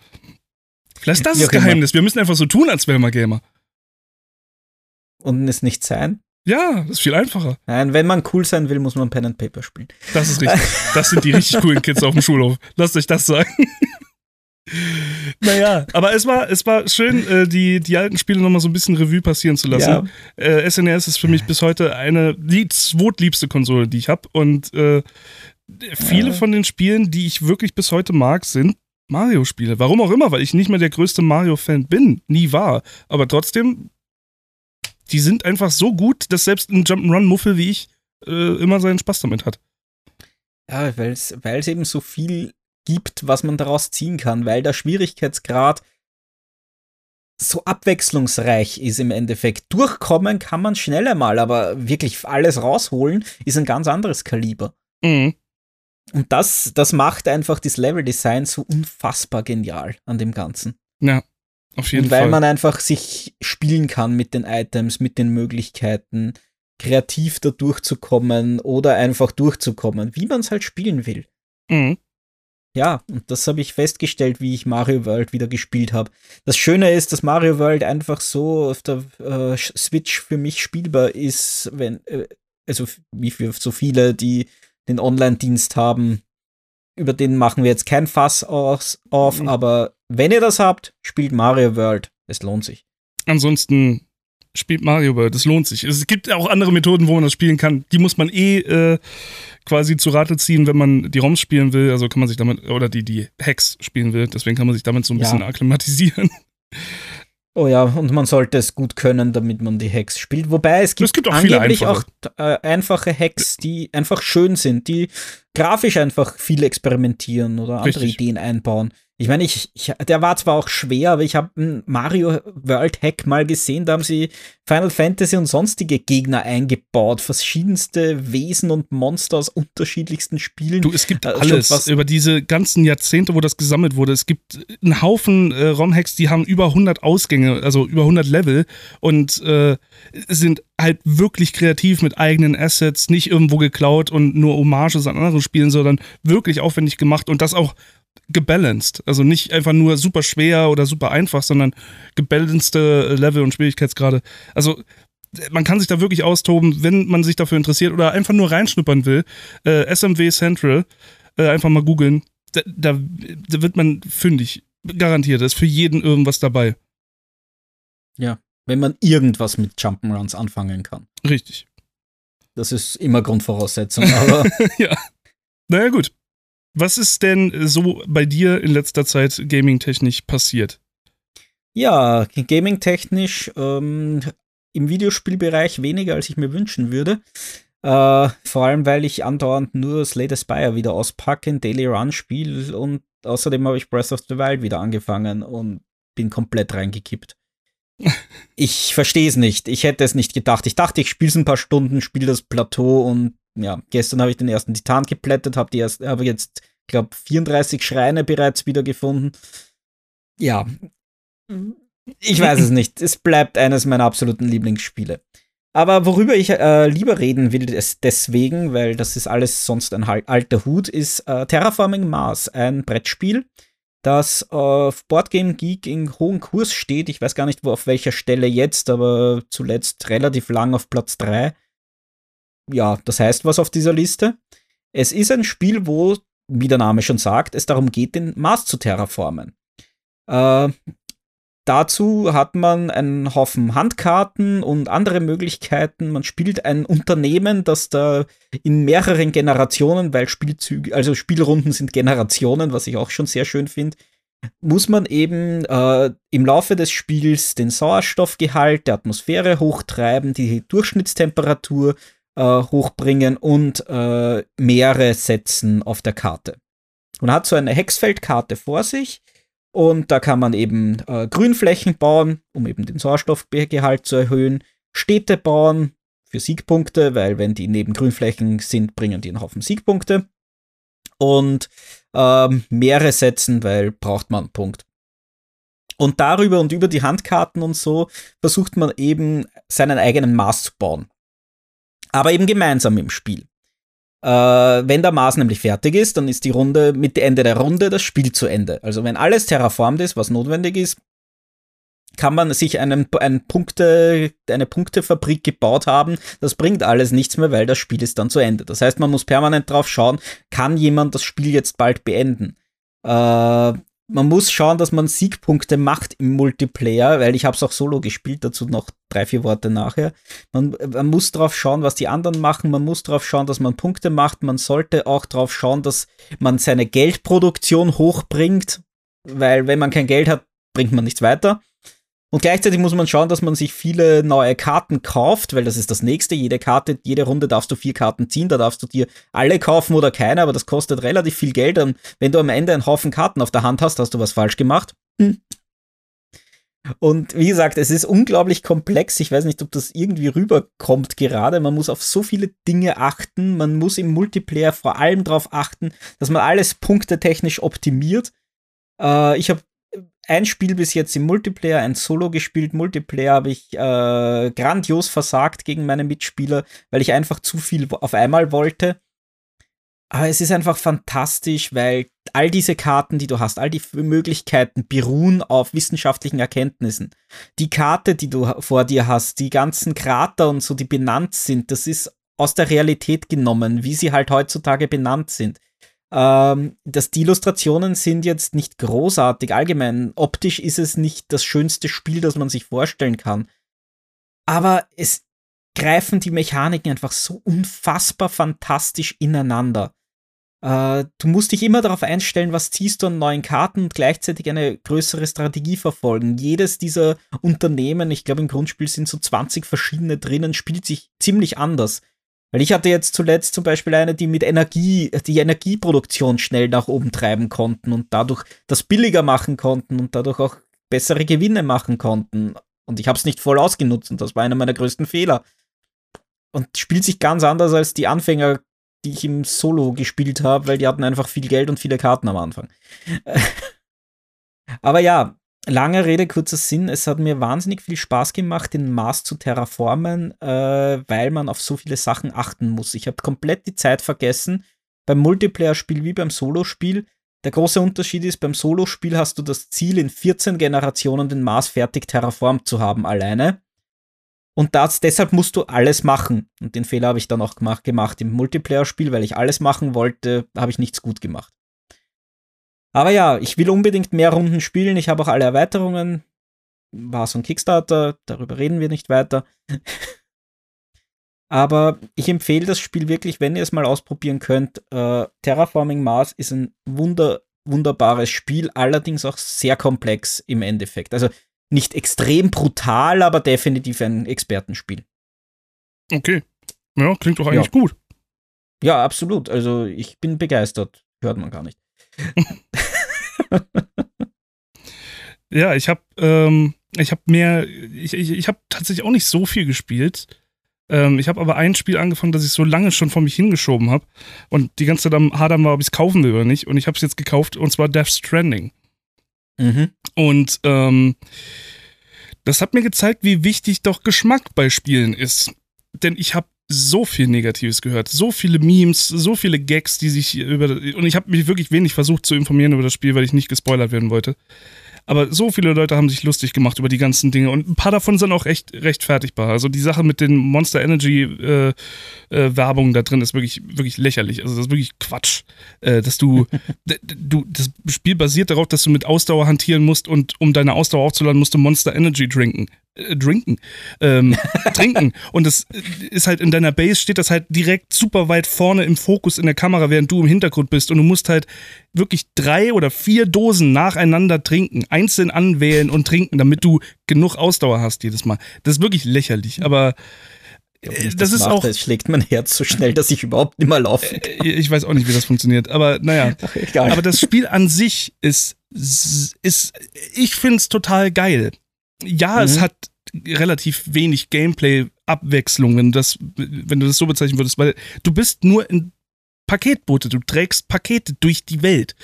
Vielleicht ist das das Geheimnis. Wir müssen einfach so tun, als wären wir Gamer. Und es nicht sein? Ja, das ist viel einfacher. Nein, wenn man cool sein will, muss man Pen and Paper spielen. Das ist richtig. Das sind die richtig coolen Kids auf dem Schulhof. Lasst euch das sagen. naja, aber es war, es war schön, äh, die, die alten Spiele nochmal so ein bisschen Revue passieren zu lassen. Ja. Äh, SNES ist für mich bis heute eine, die zweitliebste Konsole, die ich habe. Und äh, viele ja. von den Spielen, die ich wirklich bis heute mag, sind Mario-Spiele. Warum auch immer, weil ich nicht mehr der größte Mario-Fan bin. Nie war. Aber trotzdem die sind einfach so gut, dass selbst ein Jump'n'Run-Muffel wie ich äh, immer seinen Spaß damit hat. Ja, weil es eben so viel gibt, was man daraus ziehen kann, weil der Schwierigkeitsgrad so abwechslungsreich ist im Endeffekt. Durchkommen kann man schneller mal, aber wirklich alles rausholen ist ein ganz anderes Kaliber. Mhm. Und das, das macht einfach das Level-Design so unfassbar genial an dem Ganzen. Ja. Auf jeden und weil Fall. man einfach sich spielen kann mit den Items, mit den Möglichkeiten, kreativ da durchzukommen oder einfach durchzukommen, wie man es halt spielen will. Mhm. Ja, und das habe ich festgestellt, wie ich Mario World wieder gespielt habe. Das Schöne ist, dass Mario World einfach so auf der äh, Switch für mich spielbar ist, wenn, äh, also wie für so viele, die den Online-Dienst haben, über den machen wir jetzt kein Fass aus, auf, mhm. aber wenn ihr das habt, spielt Mario World. Es lohnt sich. Ansonsten spielt Mario World. Es lohnt sich. Es gibt auch andere Methoden, wo man das spielen kann. Die muss man eh äh, quasi zu Rate ziehen, wenn man die ROMs spielen will. Also kann man sich damit, oder die, die Hacks spielen will. Deswegen kann man sich damit so ein ja. bisschen akklimatisieren. Oh ja, und man sollte es gut können, damit man die Hacks spielt. Wobei es gibt, es gibt auch angeblich auch äh, einfache Hacks, die einfach schön sind, die grafisch einfach viel experimentieren oder andere Richtig. Ideen einbauen. Ich meine, ich, ich, der war zwar auch schwer, aber ich habe einen Mario World Hack mal gesehen, da haben sie Final Fantasy und sonstige Gegner eingebaut, verschiedenste Wesen und Monster aus unterschiedlichsten Spielen. Du, es gibt äh, alles über diese ganzen Jahrzehnte, wo das gesammelt wurde. Es gibt einen Haufen äh, ROM-Hacks, die haben über 100 Ausgänge, also über 100 Level und äh, sind halt wirklich kreativ mit eigenen Assets, nicht irgendwo geklaut und nur Hommages an anderen Spielen, sondern wirklich aufwendig gemacht und das auch gebalanced. Also nicht einfach nur super schwer oder super einfach, sondern gebalancete Level und Schwierigkeitsgrade. Also man kann sich da wirklich austoben, wenn man sich dafür interessiert oder einfach nur reinschnuppern will. Äh, SMW Central, äh, einfach mal googeln. Da, da, da, wird man fündig. Garantiert. Da ist für jeden irgendwas dabei. Ja, wenn man irgendwas mit Jump'n'Runs anfangen kann. Richtig. Das ist immer Grundvoraussetzung, aber. ja. Naja, gut. Was ist denn so bei dir in letzter Zeit gaming-technisch passiert? Ja, gaming-technisch ähm, im Videospielbereich weniger, als ich mir wünschen würde. Äh, vor allem, weil ich andauernd nur Slay the Spire wieder auspacke, Daily Run spiele und außerdem habe ich Breath of the Wild wieder angefangen und bin komplett reingekippt. Ich verstehe es nicht. Ich hätte es nicht gedacht. Ich dachte, ich spiele es ein paar Stunden, spiele das Plateau und ja, gestern habe ich den ersten Titan geplättet, habe hab jetzt, glaube 34 Schreine bereits wieder gefunden. Ja, ich weiß es nicht. Es bleibt eines meiner absoluten Lieblingsspiele. Aber worüber ich äh, lieber reden will, ist deswegen, weil das ist alles sonst ein alter Hut, ist äh, Terraforming Mars, ein Brettspiel, das auf Boardgame Geek in hohem Kurs steht. Ich weiß gar nicht, wo auf welcher Stelle jetzt, aber zuletzt relativ lang auf Platz 3 ja, das heißt was auf dieser Liste. Es ist ein Spiel, wo, wie der Name schon sagt, es darum geht, den Mars zu terraformen. Äh, dazu hat man einen Haufen Handkarten und andere Möglichkeiten. Man spielt ein Unternehmen, das da in mehreren Generationen, weil Spielzüge, also Spielrunden sind Generationen, was ich auch schon sehr schön finde, muss man eben äh, im Laufe des Spiels den Sauerstoffgehalt der Atmosphäre hochtreiben, die Durchschnittstemperatur äh, hochbringen und äh, Meere setzen auf der Karte. Man hat so eine Hexfeldkarte vor sich und da kann man eben äh, Grünflächen bauen, um eben den Sauerstoffgehalt zu erhöhen, Städte bauen für Siegpunkte, weil wenn die neben Grünflächen sind, bringen die einen Haufen Siegpunkte und ähm, Meere setzen, weil braucht man einen Punkt. Und darüber und über die Handkarten und so versucht man eben seinen eigenen Mars zu bauen aber eben gemeinsam im Spiel. Äh, wenn der Mars nämlich fertig ist, dann ist die Runde mit Ende der Runde das Spiel zu Ende. Also wenn alles terraformt ist, was notwendig ist, kann man sich einen, einen Punkte, eine Punktefabrik gebaut haben. Das bringt alles nichts mehr, weil das Spiel ist dann zu Ende. Das heißt, man muss permanent drauf schauen, kann jemand das Spiel jetzt bald beenden. Äh, man muss schauen, dass man Siegpunkte macht im Multiplayer, weil ich habe es auch solo gespielt, dazu noch drei, vier Worte nachher. Man, man muss drauf schauen, was die anderen machen, man muss drauf schauen, dass man Punkte macht, man sollte auch drauf schauen, dass man seine Geldproduktion hochbringt, weil wenn man kein Geld hat, bringt man nichts weiter. Und gleichzeitig muss man schauen, dass man sich viele neue Karten kauft, weil das ist das nächste. Jede Karte, jede Runde darfst du vier Karten ziehen, da darfst du dir alle kaufen oder keine, aber das kostet relativ viel Geld. Und wenn du am Ende einen Haufen Karten auf der Hand hast, hast du was falsch gemacht. Hm. Und wie gesagt, es ist unglaublich komplex. Ich weiß nicht, ob das irgendwie rüberkommt gerade. Man muss auf so viele Dinge achten. Man muss im Multiplayer vor allem darauf achten, dass man alles punktetechnisch optimiert. Äh, ich habe ein Spiel bis jetzt im Multiplayer, ein Solo gespielt. Multiplayer habe ich äh, grandios versagt gegen meine Mitspieler, weil ich einfach zu viel auf einmal wollte. Aber es ist einfach fantastisch, weil all diese Karten, die du hast, all die Möglichkeiten beruhen auf wissenschaftlichen Erkenntnissen. Die Karte, die du vor dir hast, die ganzen Krater und so, die benannt sind, das ist aus der Realität genommen, wie sie halt heutzutage benannt sind. Ähm, dass die Illustrationen sind jetzt nicht großartig. Allgemein, optisch ist es nicht das schönste Spiel, das man sich vorstellen kann. Aber es greifen die Mechaniken einfach so unfassbar fantastisch ineinander. Äh, du musst dich immer darauf einstellen, was ziehst du an neuen Karten und gleichzeitig eine größere Strategie verfolgen. Jedes dieser Unternehmen, ich glaube im Grundspiel sind so 20 verschiedene drinnen, spielt sich ziemlich anders. Weil ich hatte jetzt zuletzt zum Beispiel eine, die mit Energie, die Energieproduktion schnell nach oben treiben konnten und dadurch das billiger machen konnten und dadurch auch bessere Gewinne machen konnten. Und ich habe es nicht voll ausgenutzt und das war einer meiner größten Fehler. Und spielt sich ganz anders als die Anfänger, die ich im Solo gespielt habe, weil die hatten einfach viel Geld und viele Karten am Anfang. Aber ja, Lange Rede, kurzer Sinn. Es hat mir wahnsinnig viel Spaß gemacht, den Mars zu terraformen, äh, weil man auf so viele Sachen achten muss. Ich habe komplett die Zeit vergessen. Beim Multiplayer-Spiel wie beim Solo-Spiel. Der große Unterschied ist, beim Solo-Spiel hast du das Ziel, in 14 Generationen den Mars fertig terraformt zu haben, alleine. Und das, deshalb musst du alles machen. Und den Fehler habe ich dann auch gemacht, gemacht im Multiplayer-Spiel, weil ich alles machen wollte, habe ich nichts gut gemacht. Aber ja, ich will unbedingt mehr Runden spielen. Ich habe auch alle Erweiterungen. War so ein Kickstarter, darüber reden wir nicht weiter. Aber ich empfehle das Spiel wirklich, wenn ihr es mal ausprobieren könnt. Äh, Terraforming Mars ist ein wunder, wunderbares Spiel, allerdings auch sehr komplex im Endeffekt. Also nicht extrem brutal, aber definitiv ein Expertenspiel. Okay. Ja, klingt doch eigentlich ja. gut. Ja, absolut. Also ich bin begeistert. Hört man gar nicht. ja, ich habe ähm, ich habe mehr, ich, ich, ich habe tatsächlich auch nicht so viel gespielt. Ähm, ich habe aber ein Spiel angefangen, das ich so lange schon vor mich hingeschoben habe und die ganze Zeit am Hadern war, ob ich es kaufen will oder nicht. Und ich habe es jetzt gekauft und zwar Death Stranding. Mhm. Und ähm, das hat mir gezeigt, wie wichtig doch Geschmack bei Spielen ist. Denn ich habe so viel Negatives gehört, so viele Memes, so viele Gags, die sich über und ich habe mich wirklich wenig versucht zu informieren über das Spiel, weil ich nicht gespoilert werden wollte. Aber so viele Leute haben sich lustig gemacht über die ganzen Dinge und ein paar davon sind auch echt rechtfertigbar. Also die Sache mit den Monster Energy äh, äh, Werbungen da drin ist wirklich, wirklich lächerlich. Also das ist wirklich Quatsch. Äh, dass du, du, das Spiel basiert darauf, dass du mit Ausdauer hantieren musst und um deine Ausdauer aufzuladen, musst du Monster Energy trinken äh, drinken, ähm, trinken. Und das ist halt in deiner Base steht das halt direkt super weit vorne im Fokus in der Kamera, während du im Hintergrund bist. Und du musst halt wirklich drei oder vier Dosen nacheinander trinken, einzeln anwählen und trinken, damit du genug Ausdauer hast jedes Mal. Das ist wirklich lächerlich, aber das, das, ist macht, auch. Es schlägt mein Herz so schnell, dass ich überhaupt nicht mehr laufen kann. Ich weiß auch nicht, wie das funktioniert, aber naja. Ach, egal. Aber das Spiel an sich ist, ist ich finde es total geil ja, mhm. es hat relativ wenig Gameplay-Abwechslung, wenn, das, wenn du das so bezeichnen würdest, weil du bist nur in Paketboote, du trägst Pakete durch die Welt.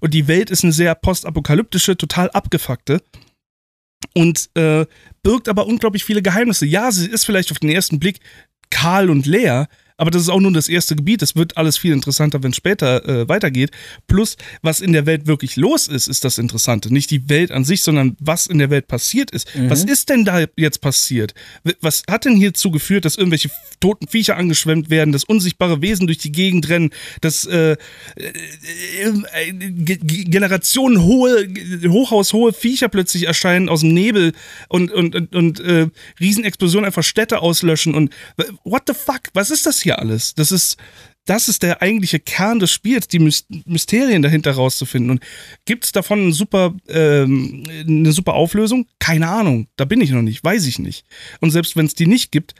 Und die Welt ist eine sehr postapokalyptische, total abgefuckte und äh, birgt aber unglaublich viele Geheimnisse. Ja, sie ist vielleicht auf den ersten Blick kahl und leer, aber das ist auch nur das erste Gebiet. Das wird alles viel interessanter, wenn es später äh, weitergeht. Plus, was in der Welt wirklich los ist, ist das Interessante. Nicht die Welt an sich, sondern was in der Welt passiert ist. Mhm. Was ist denn da jetzt passiert? Was hat denn hierzu geführt, dass irgendwelche toten Viecher angeschwemmt werden, dass unsichtbare Wesen durch die Gegend rennen, dass äh, äh, äh generationenhohe, hochhaushohe Viecher plötzlich erscheinen aus dem Nebel und, und, und, und äh, Riesenexplosionen einfach Städte auslöschen und what the fuck? Was ist das hier? alles. Das ist, das ist der eigentliche Kern des Spiels, die Mysterien dahinter rauszufinden. Und gibt es davon eine super, ähm, eine super Auflösung? Keine Ahnung. Da bin ich noch nicht, weiß ich nicht. Und selbst wenn es die nicht gibt,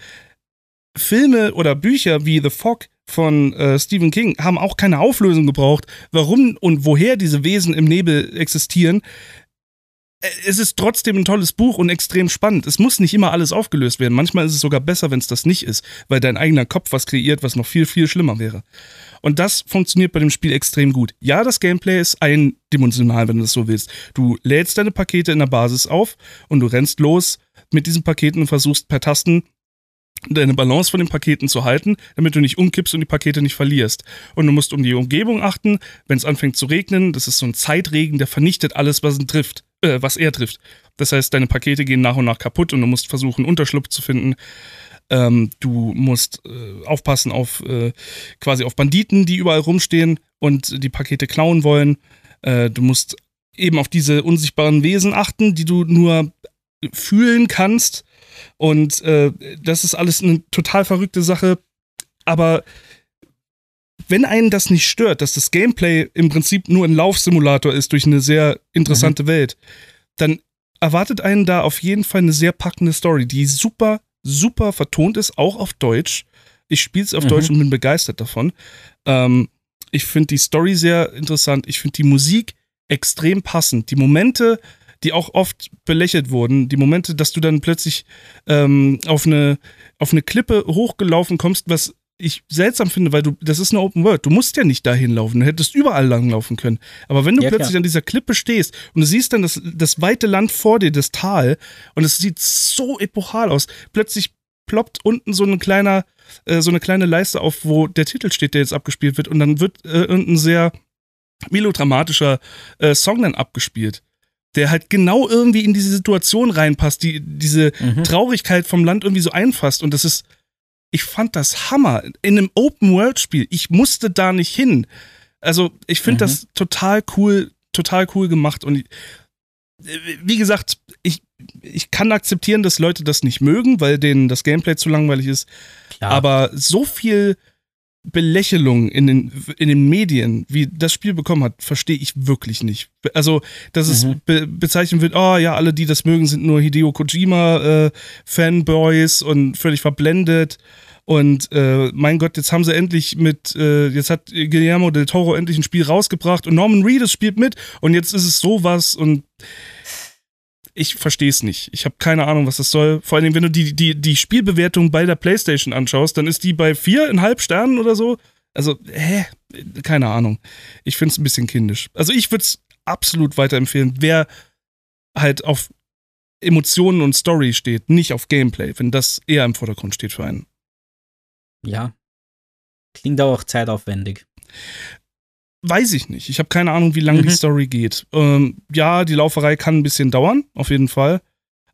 Filme oder Bücher wie The Fog von äh, Stephen King haben auch keine Auflösung gebraucht, warum und woher diese Wesen im Nebel existieren es ist trotzdem ein tolles Buch und extrem spannend. Es muss nicht immer alles aufgelöst werden. Manchmal ist es sogar besser, wenn es das nicht ist, weil dein eigener Kopf was kreiert, was noch viel, viel schlimmer wäre. Und das funktioniert bei dem Spiel extrem gut. Ja, das Gameplay ist eindimensional, wenn du das so willst. Du lädst deine Pakete in der Basis auf und du rennst los mit diesen Paketen und versuchst per Tasten deine Balance von den Paketen zu halten, damit du nicht umkippst und die Pakete nicht verlierst. Und du musst um die Umgebung achten, wenn es anfängt zu regnen, das ist so ein Zeitregen, der vernichtet alles, was ihn trifft, äh, was er trifft. Das heißt, deine Pakete gehen nach und nach kaputt und du musst versuchen, Unterschlupf zu finden. Ähm, du musst äh, aufpassen auf äh, quasi auf Banditen, die überall rumstehen und die Pakete klauen wollen. Äh, du musst eben auf diese unsichtbaren Wesen achten, die du nur fühlen kannst und äh, das ist alles eine total verrückte Sache. Aber wenn einen das nicht stört, dass das Gameplay im Prinzip nur ein Laufsimulator ist durch eine sehr interessante mhm. Welt, dann erwartet einen da auf jeden Fall eine sehr packende Story, die super, super vertont ist, auch auf Deutsch. Ich spiele es auf mhm. Deutsch und bin begeistert davon. Ähm, ich finde die Story sehr interessant. Ich finde die Musik extrem passend. Die Momente, die auch oft belächelt wurden, die Momente, dass du dann plötzlich ähm, auf, eine, auf eine Klippe hochgelaufen kommst, was ich seltsam finde, weil du, das ist eine Open World. Du musst ja nicht dahin laufen. Du hättest überall langlaufen können. Aber wenn du ja, plötzlich klar. an dieser Klippe stehst und du siehst dann das, das weite Land vor dir, das Tal, und es sieht so epochal aus, plötzlich ploppt unten so ein kleiner, äh, so eine kleine Leiste auf, wo der Titel steht, der jetzt abgespielt wird, und dann wird äh, irgendein sehr melodramatischer äh, Song dann abgespielt der halt genau irgendwie in diese Situation reinpasst, die diese mhm. Traurigkeit vom Land irgendwie so einfasst. Und das ist, ich fand das Hammer. In einem Open-World-Spiel. Ich musste da nicht hin. Also, ich finde mhm. das total cool, total cool gemacht. Und wie gesagt, ich, ich kann akzeptieren, dass Leute das nicht mögen, weil denen das Gameplay zu langweilig ist. Klar. Aber so viel Belächelung in den, in den Medien, wie das Spiel bekommen hat, verstehe ich wirklich nicht. Also, dass mhm. es be bezeichnet wird, oh ja, alle, die das mögen, sind nur Hideo Kojima-Fanboys äh, und völlig verblendet. Und äh, mein Gott, jetzt haben sie endlich mit, äh, jetzt hat Guillermo del Toro endlich ein Spiel rausgebracht und Norman Reedus spielt mit und jetzt ist es sowas und ich verstehe es nicht. Ich habe keine Ahnung, was das soll. Vor allem, wenn du die, die, die Spielbewertung bei der PlayStation anschaust, dann ist die bei viereinhalb Sternen oder so. Also, hä? Keine Ahnung. Ich finde es ein bisschen kindisch. Also, ich würde es absolut weiterempfehlen, wer halt auf Emotionen und Story steht, nicht auf Gameplay, wenn das eher im Vordergrund steht für einen. Ja. Klingt auch zeitaufwendig. Weiß ich nicht. Ich habe keine Ahnung, wie lange mhm. die Story geht. Ähm, ja, die Lauferei kann ein bisschen dauern, auf jeden Fall.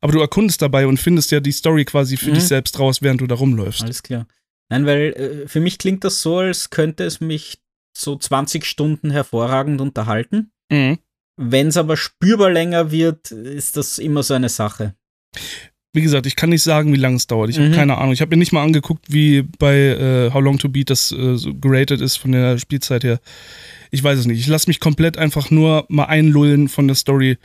Aber du erkundest dabei und findest ja die Story quasi für mhm. dich selbst raus, während du da rumläufst. Alles klar. Nein, weil äh, für mich klingt das so, als könnte es mich so 20 Stunden hervorragend unterhalten. Mhm. Wenn es aber spürbar länger wird, ist das immer so eine Sache. Wie gesagt, ich kann nicht sagen, wie lange es dauert. Ich mhm. habe keine Ahnung. Ich habe mir nicht mal angeguckt, wie bei äh, How Long to Beat das äh, so geratet ist von der Spielzeit her ich weiß es nicht. Ich lasse mich komplett einfach nur mal einlullen von der Story.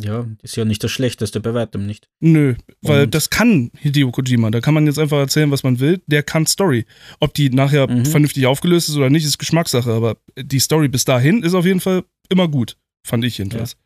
Ja, ist ja nicht das Schlechteste bei weitem nicht. Nö, weil Und das kann Hideo Kojima. Da kann man jetzt einfach erzählen, was man will. Der kann Story. Ob die nachher mhm. vernünftig aufgelöst ist oder nicht, ist Geschmackssache. Aber die Story bis dahin ist auf jeden Fall immer gut. Fand ich jedenfalls. Ja.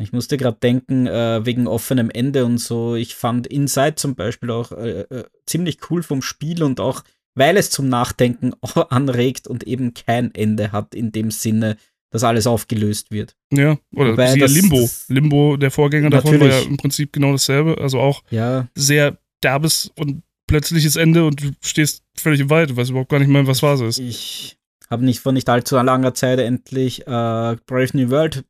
Ich musste gerade denken, äh, wegen offenem Ende und so. Ich fand Inside zum Beispiel auch äh, äh, ziemlich cool vom Spiel und auch weil es zum Nachdenken anregt und eben kein Ende hat in dem Sinne, dass alles aufgelöst wird. Ja, oder Wobei das, Limbo. Limbo, der Vorgänger davon, war ja im Prinzip genau dasselbe. Also auch ja. sehr derbes und plötzliches Ende und du stehst völlig im Wald, weißt überhaupt gar nicht mehr, was Phase ist. Ich habe nicht vor nicht allzu langer Zeit endlich äh, Brave New World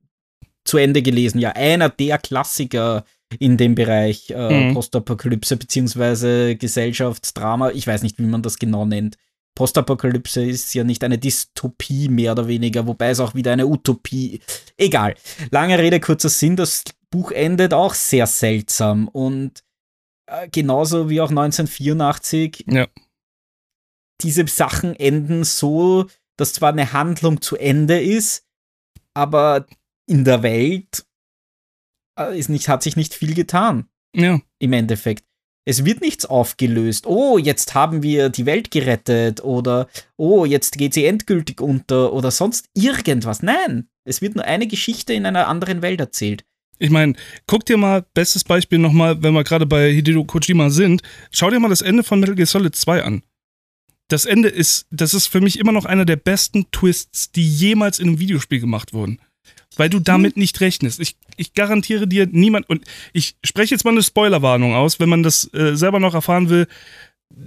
zu Ende gelesen. Ja, einer der Klassiker in dem Bereich äh, mhm. Postapokalypse beziehungsweise Gesellschaftsdrama. Ich weiß nicht, wie man das genau nennt. Postapokalypse ist ja nicht eine Dystopie mehr oder weniger, wobei es auch wieder eine Utopie. Egal. Lange Rede, kurzer Sinn, das Buch endet auch sehr seltsam und äh, genauso wie auch 1984. Ja. Diese Sachen enden so, dass zwar eine Handlung zu Ende ist, aber in der Welt ist nicht, hat sich nicht viel getan. Ja. Im Endeffekt. Es wird nichts aufgelöst. Oh, jetzt haben wir die Welt gerettet oder oh, jetzt geht sie endgültig unter oder sonst irgendwas. Nein, es wird nur eine Geschichte in einer anderen Welt erzählt. Ich meine, guck dir mal, bestes Beispiel nochmal, wenn wir gerade bei Hideo Kojima sind, schau dir mal das Ende von Metal Gear Solid 2 an. Das Ende ist, das ist für mich immer noch einer der besten Twists, die jemals in einem Videospiel gemacht wurden weil du damit hm. nicht rechnest. Ich, ich garantiere dir, niemand, und ich spreche jetzt mal eine Spoilerwarnung aus, wenn man das äh, selber noch erfahren will,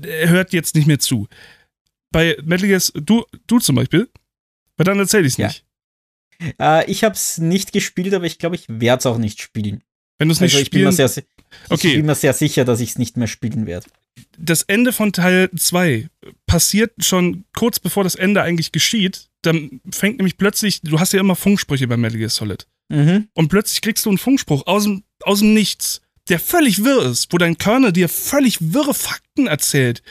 hört jetzt nicht mehr zu. Bei Metal Gear, du, du zum Beispiel, weil dann erzähle ich es nicht. Ja. Äh, ich habe es nicht gespielt, aber ich glaube, ich werde es auch nicht spielen. Wenn du es nicht also ich spielen... Bin mir sehr, okay. Ich bin mir sehr sicher, dass ich es nicht mehr spielen werde das Ende von Teil 2 passiert schon kurz bevor das Ende eigentlich geschieht. Dann fängt nämlich plötzlich, du hast ja immer Funksprüche bei Metal Gear Solid. Mhm. Und plötzlich kriegst du einen Funkspruch aus dem, aus dem Nichts, der völlig wirr ist, wo dein Körner dir völlig wirre Fakten erzählt.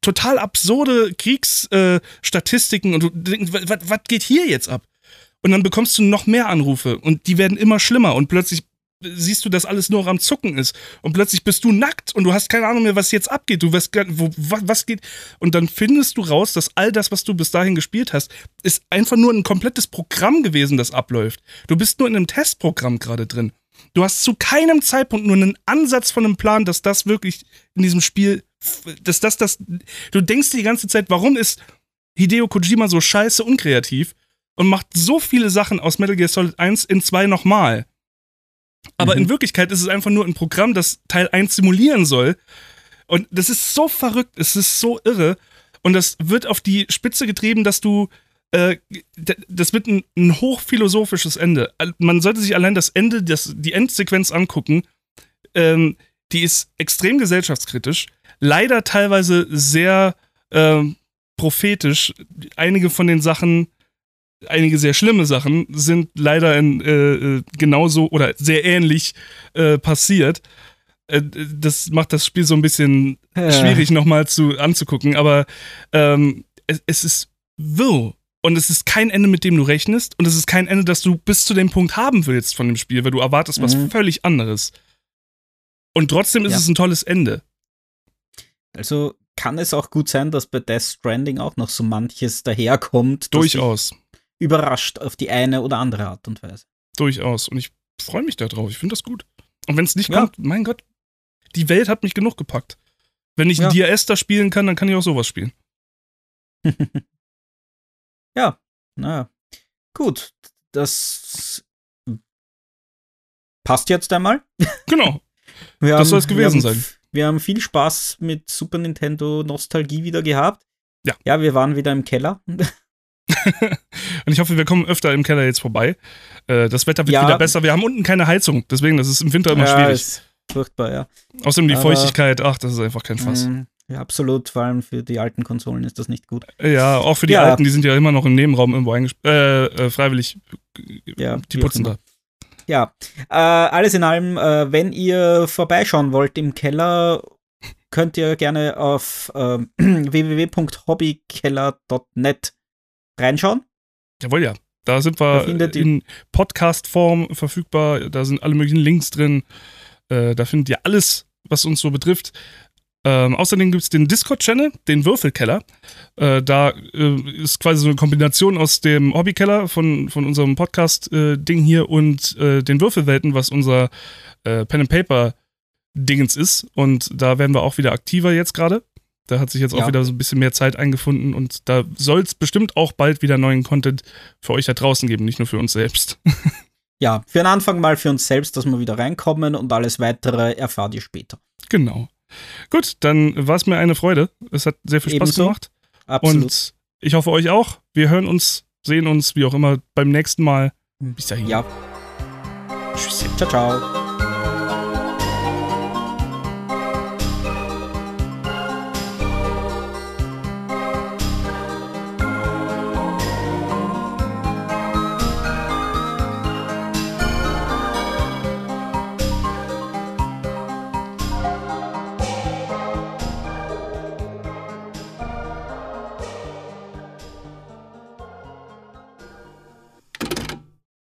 Total absurde Kriegsstatistiken äh, und du denkst, was geht hier jetzt ab? Und dann bekommst du noch mehr Anrufe und die werden immer schlimmer und plötzlich siehst du, dass alles nur am Zucken ist. Und plötzlich bist du nackt und du hast keine Ahnung mehr, was jetzt abgeht. Du weißt gar wo, was geht. Und dann findest du raus, dass all das, was du bis dahin gespielt hast, ist einfach nur ein komplettes Programm gewesen, das abläuft. Du bist nur in einem Testprogramm gerade drin. Du hast zu keinem Zeitpunkt nur einen Ansatz von einem Plan, dass das wirklich in diesem Spiel, dass das, das, du denkst die ganze Zeit, warum ist Hideo Kojima so scheiße unkreativ und macht so viele Sachen aus Metal Gear Solid 1 in 2 nochmal. Aber mhm. in Wirklichkeit ist es einfach nur ein Programm, das Teil 1 simulieren soll. Und das ist so verrückt, es ist so irre. Und das wird auf die Spitze getrieben, dass du. Äh, das wird ein, ein, hochphilosophisches Ende. Man sollte sich allein das Ende, das, die Endsequenz angucken. Ähm, die ist extrem gesellschaftskritisch. Leider teilweise sehr äh, prophetisch. Einige von den Sachen einige sehr schlimme Sachen sind leider in, äh, äh, genauso oder sehr ähnlich äh, passiert. Äh, das macht das Spiel so ein bisschen ja. schwierig nochmal zu, anzugucken, aber ähm, es, es ist wirr. Und es ist kein Ende, mit dem du rechnest. Und es ist kein Ende, das du bis zu dem Punkt haben willst von dem Spiel, weil du erwartest was mhm. völlig anderes. Und trotzdem ist ja. es ein tolles Ende. Also kann es auch gut sein, dass bei Death Stranding auch noch so manches daherkommt. Durchaus überrascht auf die eine oder andere Art und Weise. Durchaus. Und ich freue mich darauf. Ich finde das gut. Und wenn es nicht ja. kommt, mein Gott, die Welt hat mich genug gepackt. Wenn ich ja. Dia Esther spielen kann, dann kann ich auch sowas spielen. ja, naja. Gut, das passt jetzt einmal. Genau. das soll es gewesen wir haben, sein. Wir haben viel Spaß mit Super Nintendo Nostalgie wieder gehabt. Ja. Ja, wir waren wieder im Keller. und ich hoffe, wir kommen öfter im Keller jetzt vorbei. Äh, das Wetter wird ja. wieder besser. Wir haben unten keine Heizung, deswegen das ist im Winter immer ja, schwierig. Ist furchtbar, ja. Außerdem die Aber, Feuchtigkeit, ach, das ist einfach kein Fass. Mm, ja, absolut. Vor allem für die alten Konsolen ist das nicht gut. Ja, auch für die ja. alten, die sind ja immer noch im Nebenraum irgendwo eingesperrt, äh, äh, freiwillig. Ja, die putzen da. Ja, äh, alles in allem, äh, wenn ihr vorbeischauen wollt im Keller, könnt ihr gerne auf äh, www.hobbykeller.net reinschauen? Jawohl, ja. Da sind wir da in Podcast-Form verfügbar. Da sind alle möglichen Links drin. Äh, da findet ihr alles, was uns so betrifft. Ähm, außerdem gibt es den Discord-Channel, den Würfelkeller. Äh, da äh, ist quasi so eine Kombination aus dem Hobbykeller von, von unserem Podcast-Ding hier und äh, den Würfelwelten, was unser äh, Pen and Paper-Dingens ist. Und da werden wir auch wieder aktiver jetzt gerade. Da hat sich jetzt auch ja. wieder so ein bisschen mehr Zeit eingefunden und da soll es bestimmt auch bald wieder neuen Content für euch da draußen geben, nicht nur für uns selbst. ja, für den Anfang mal für uns selbst, dass wir wieder reinkommen und alles weitere erfahrt ihr später. Genau. Gut, dann war es mir eine Freude. Es hat sehr viel Spaß Ebenso. gemacht. Absolut. Und ich hoffe euch auch. Wir hören uns, sehen uns, wie auch immer, beim nächsten Mal. Bis dahin. Ja. Tschüss. Ciao, ciao.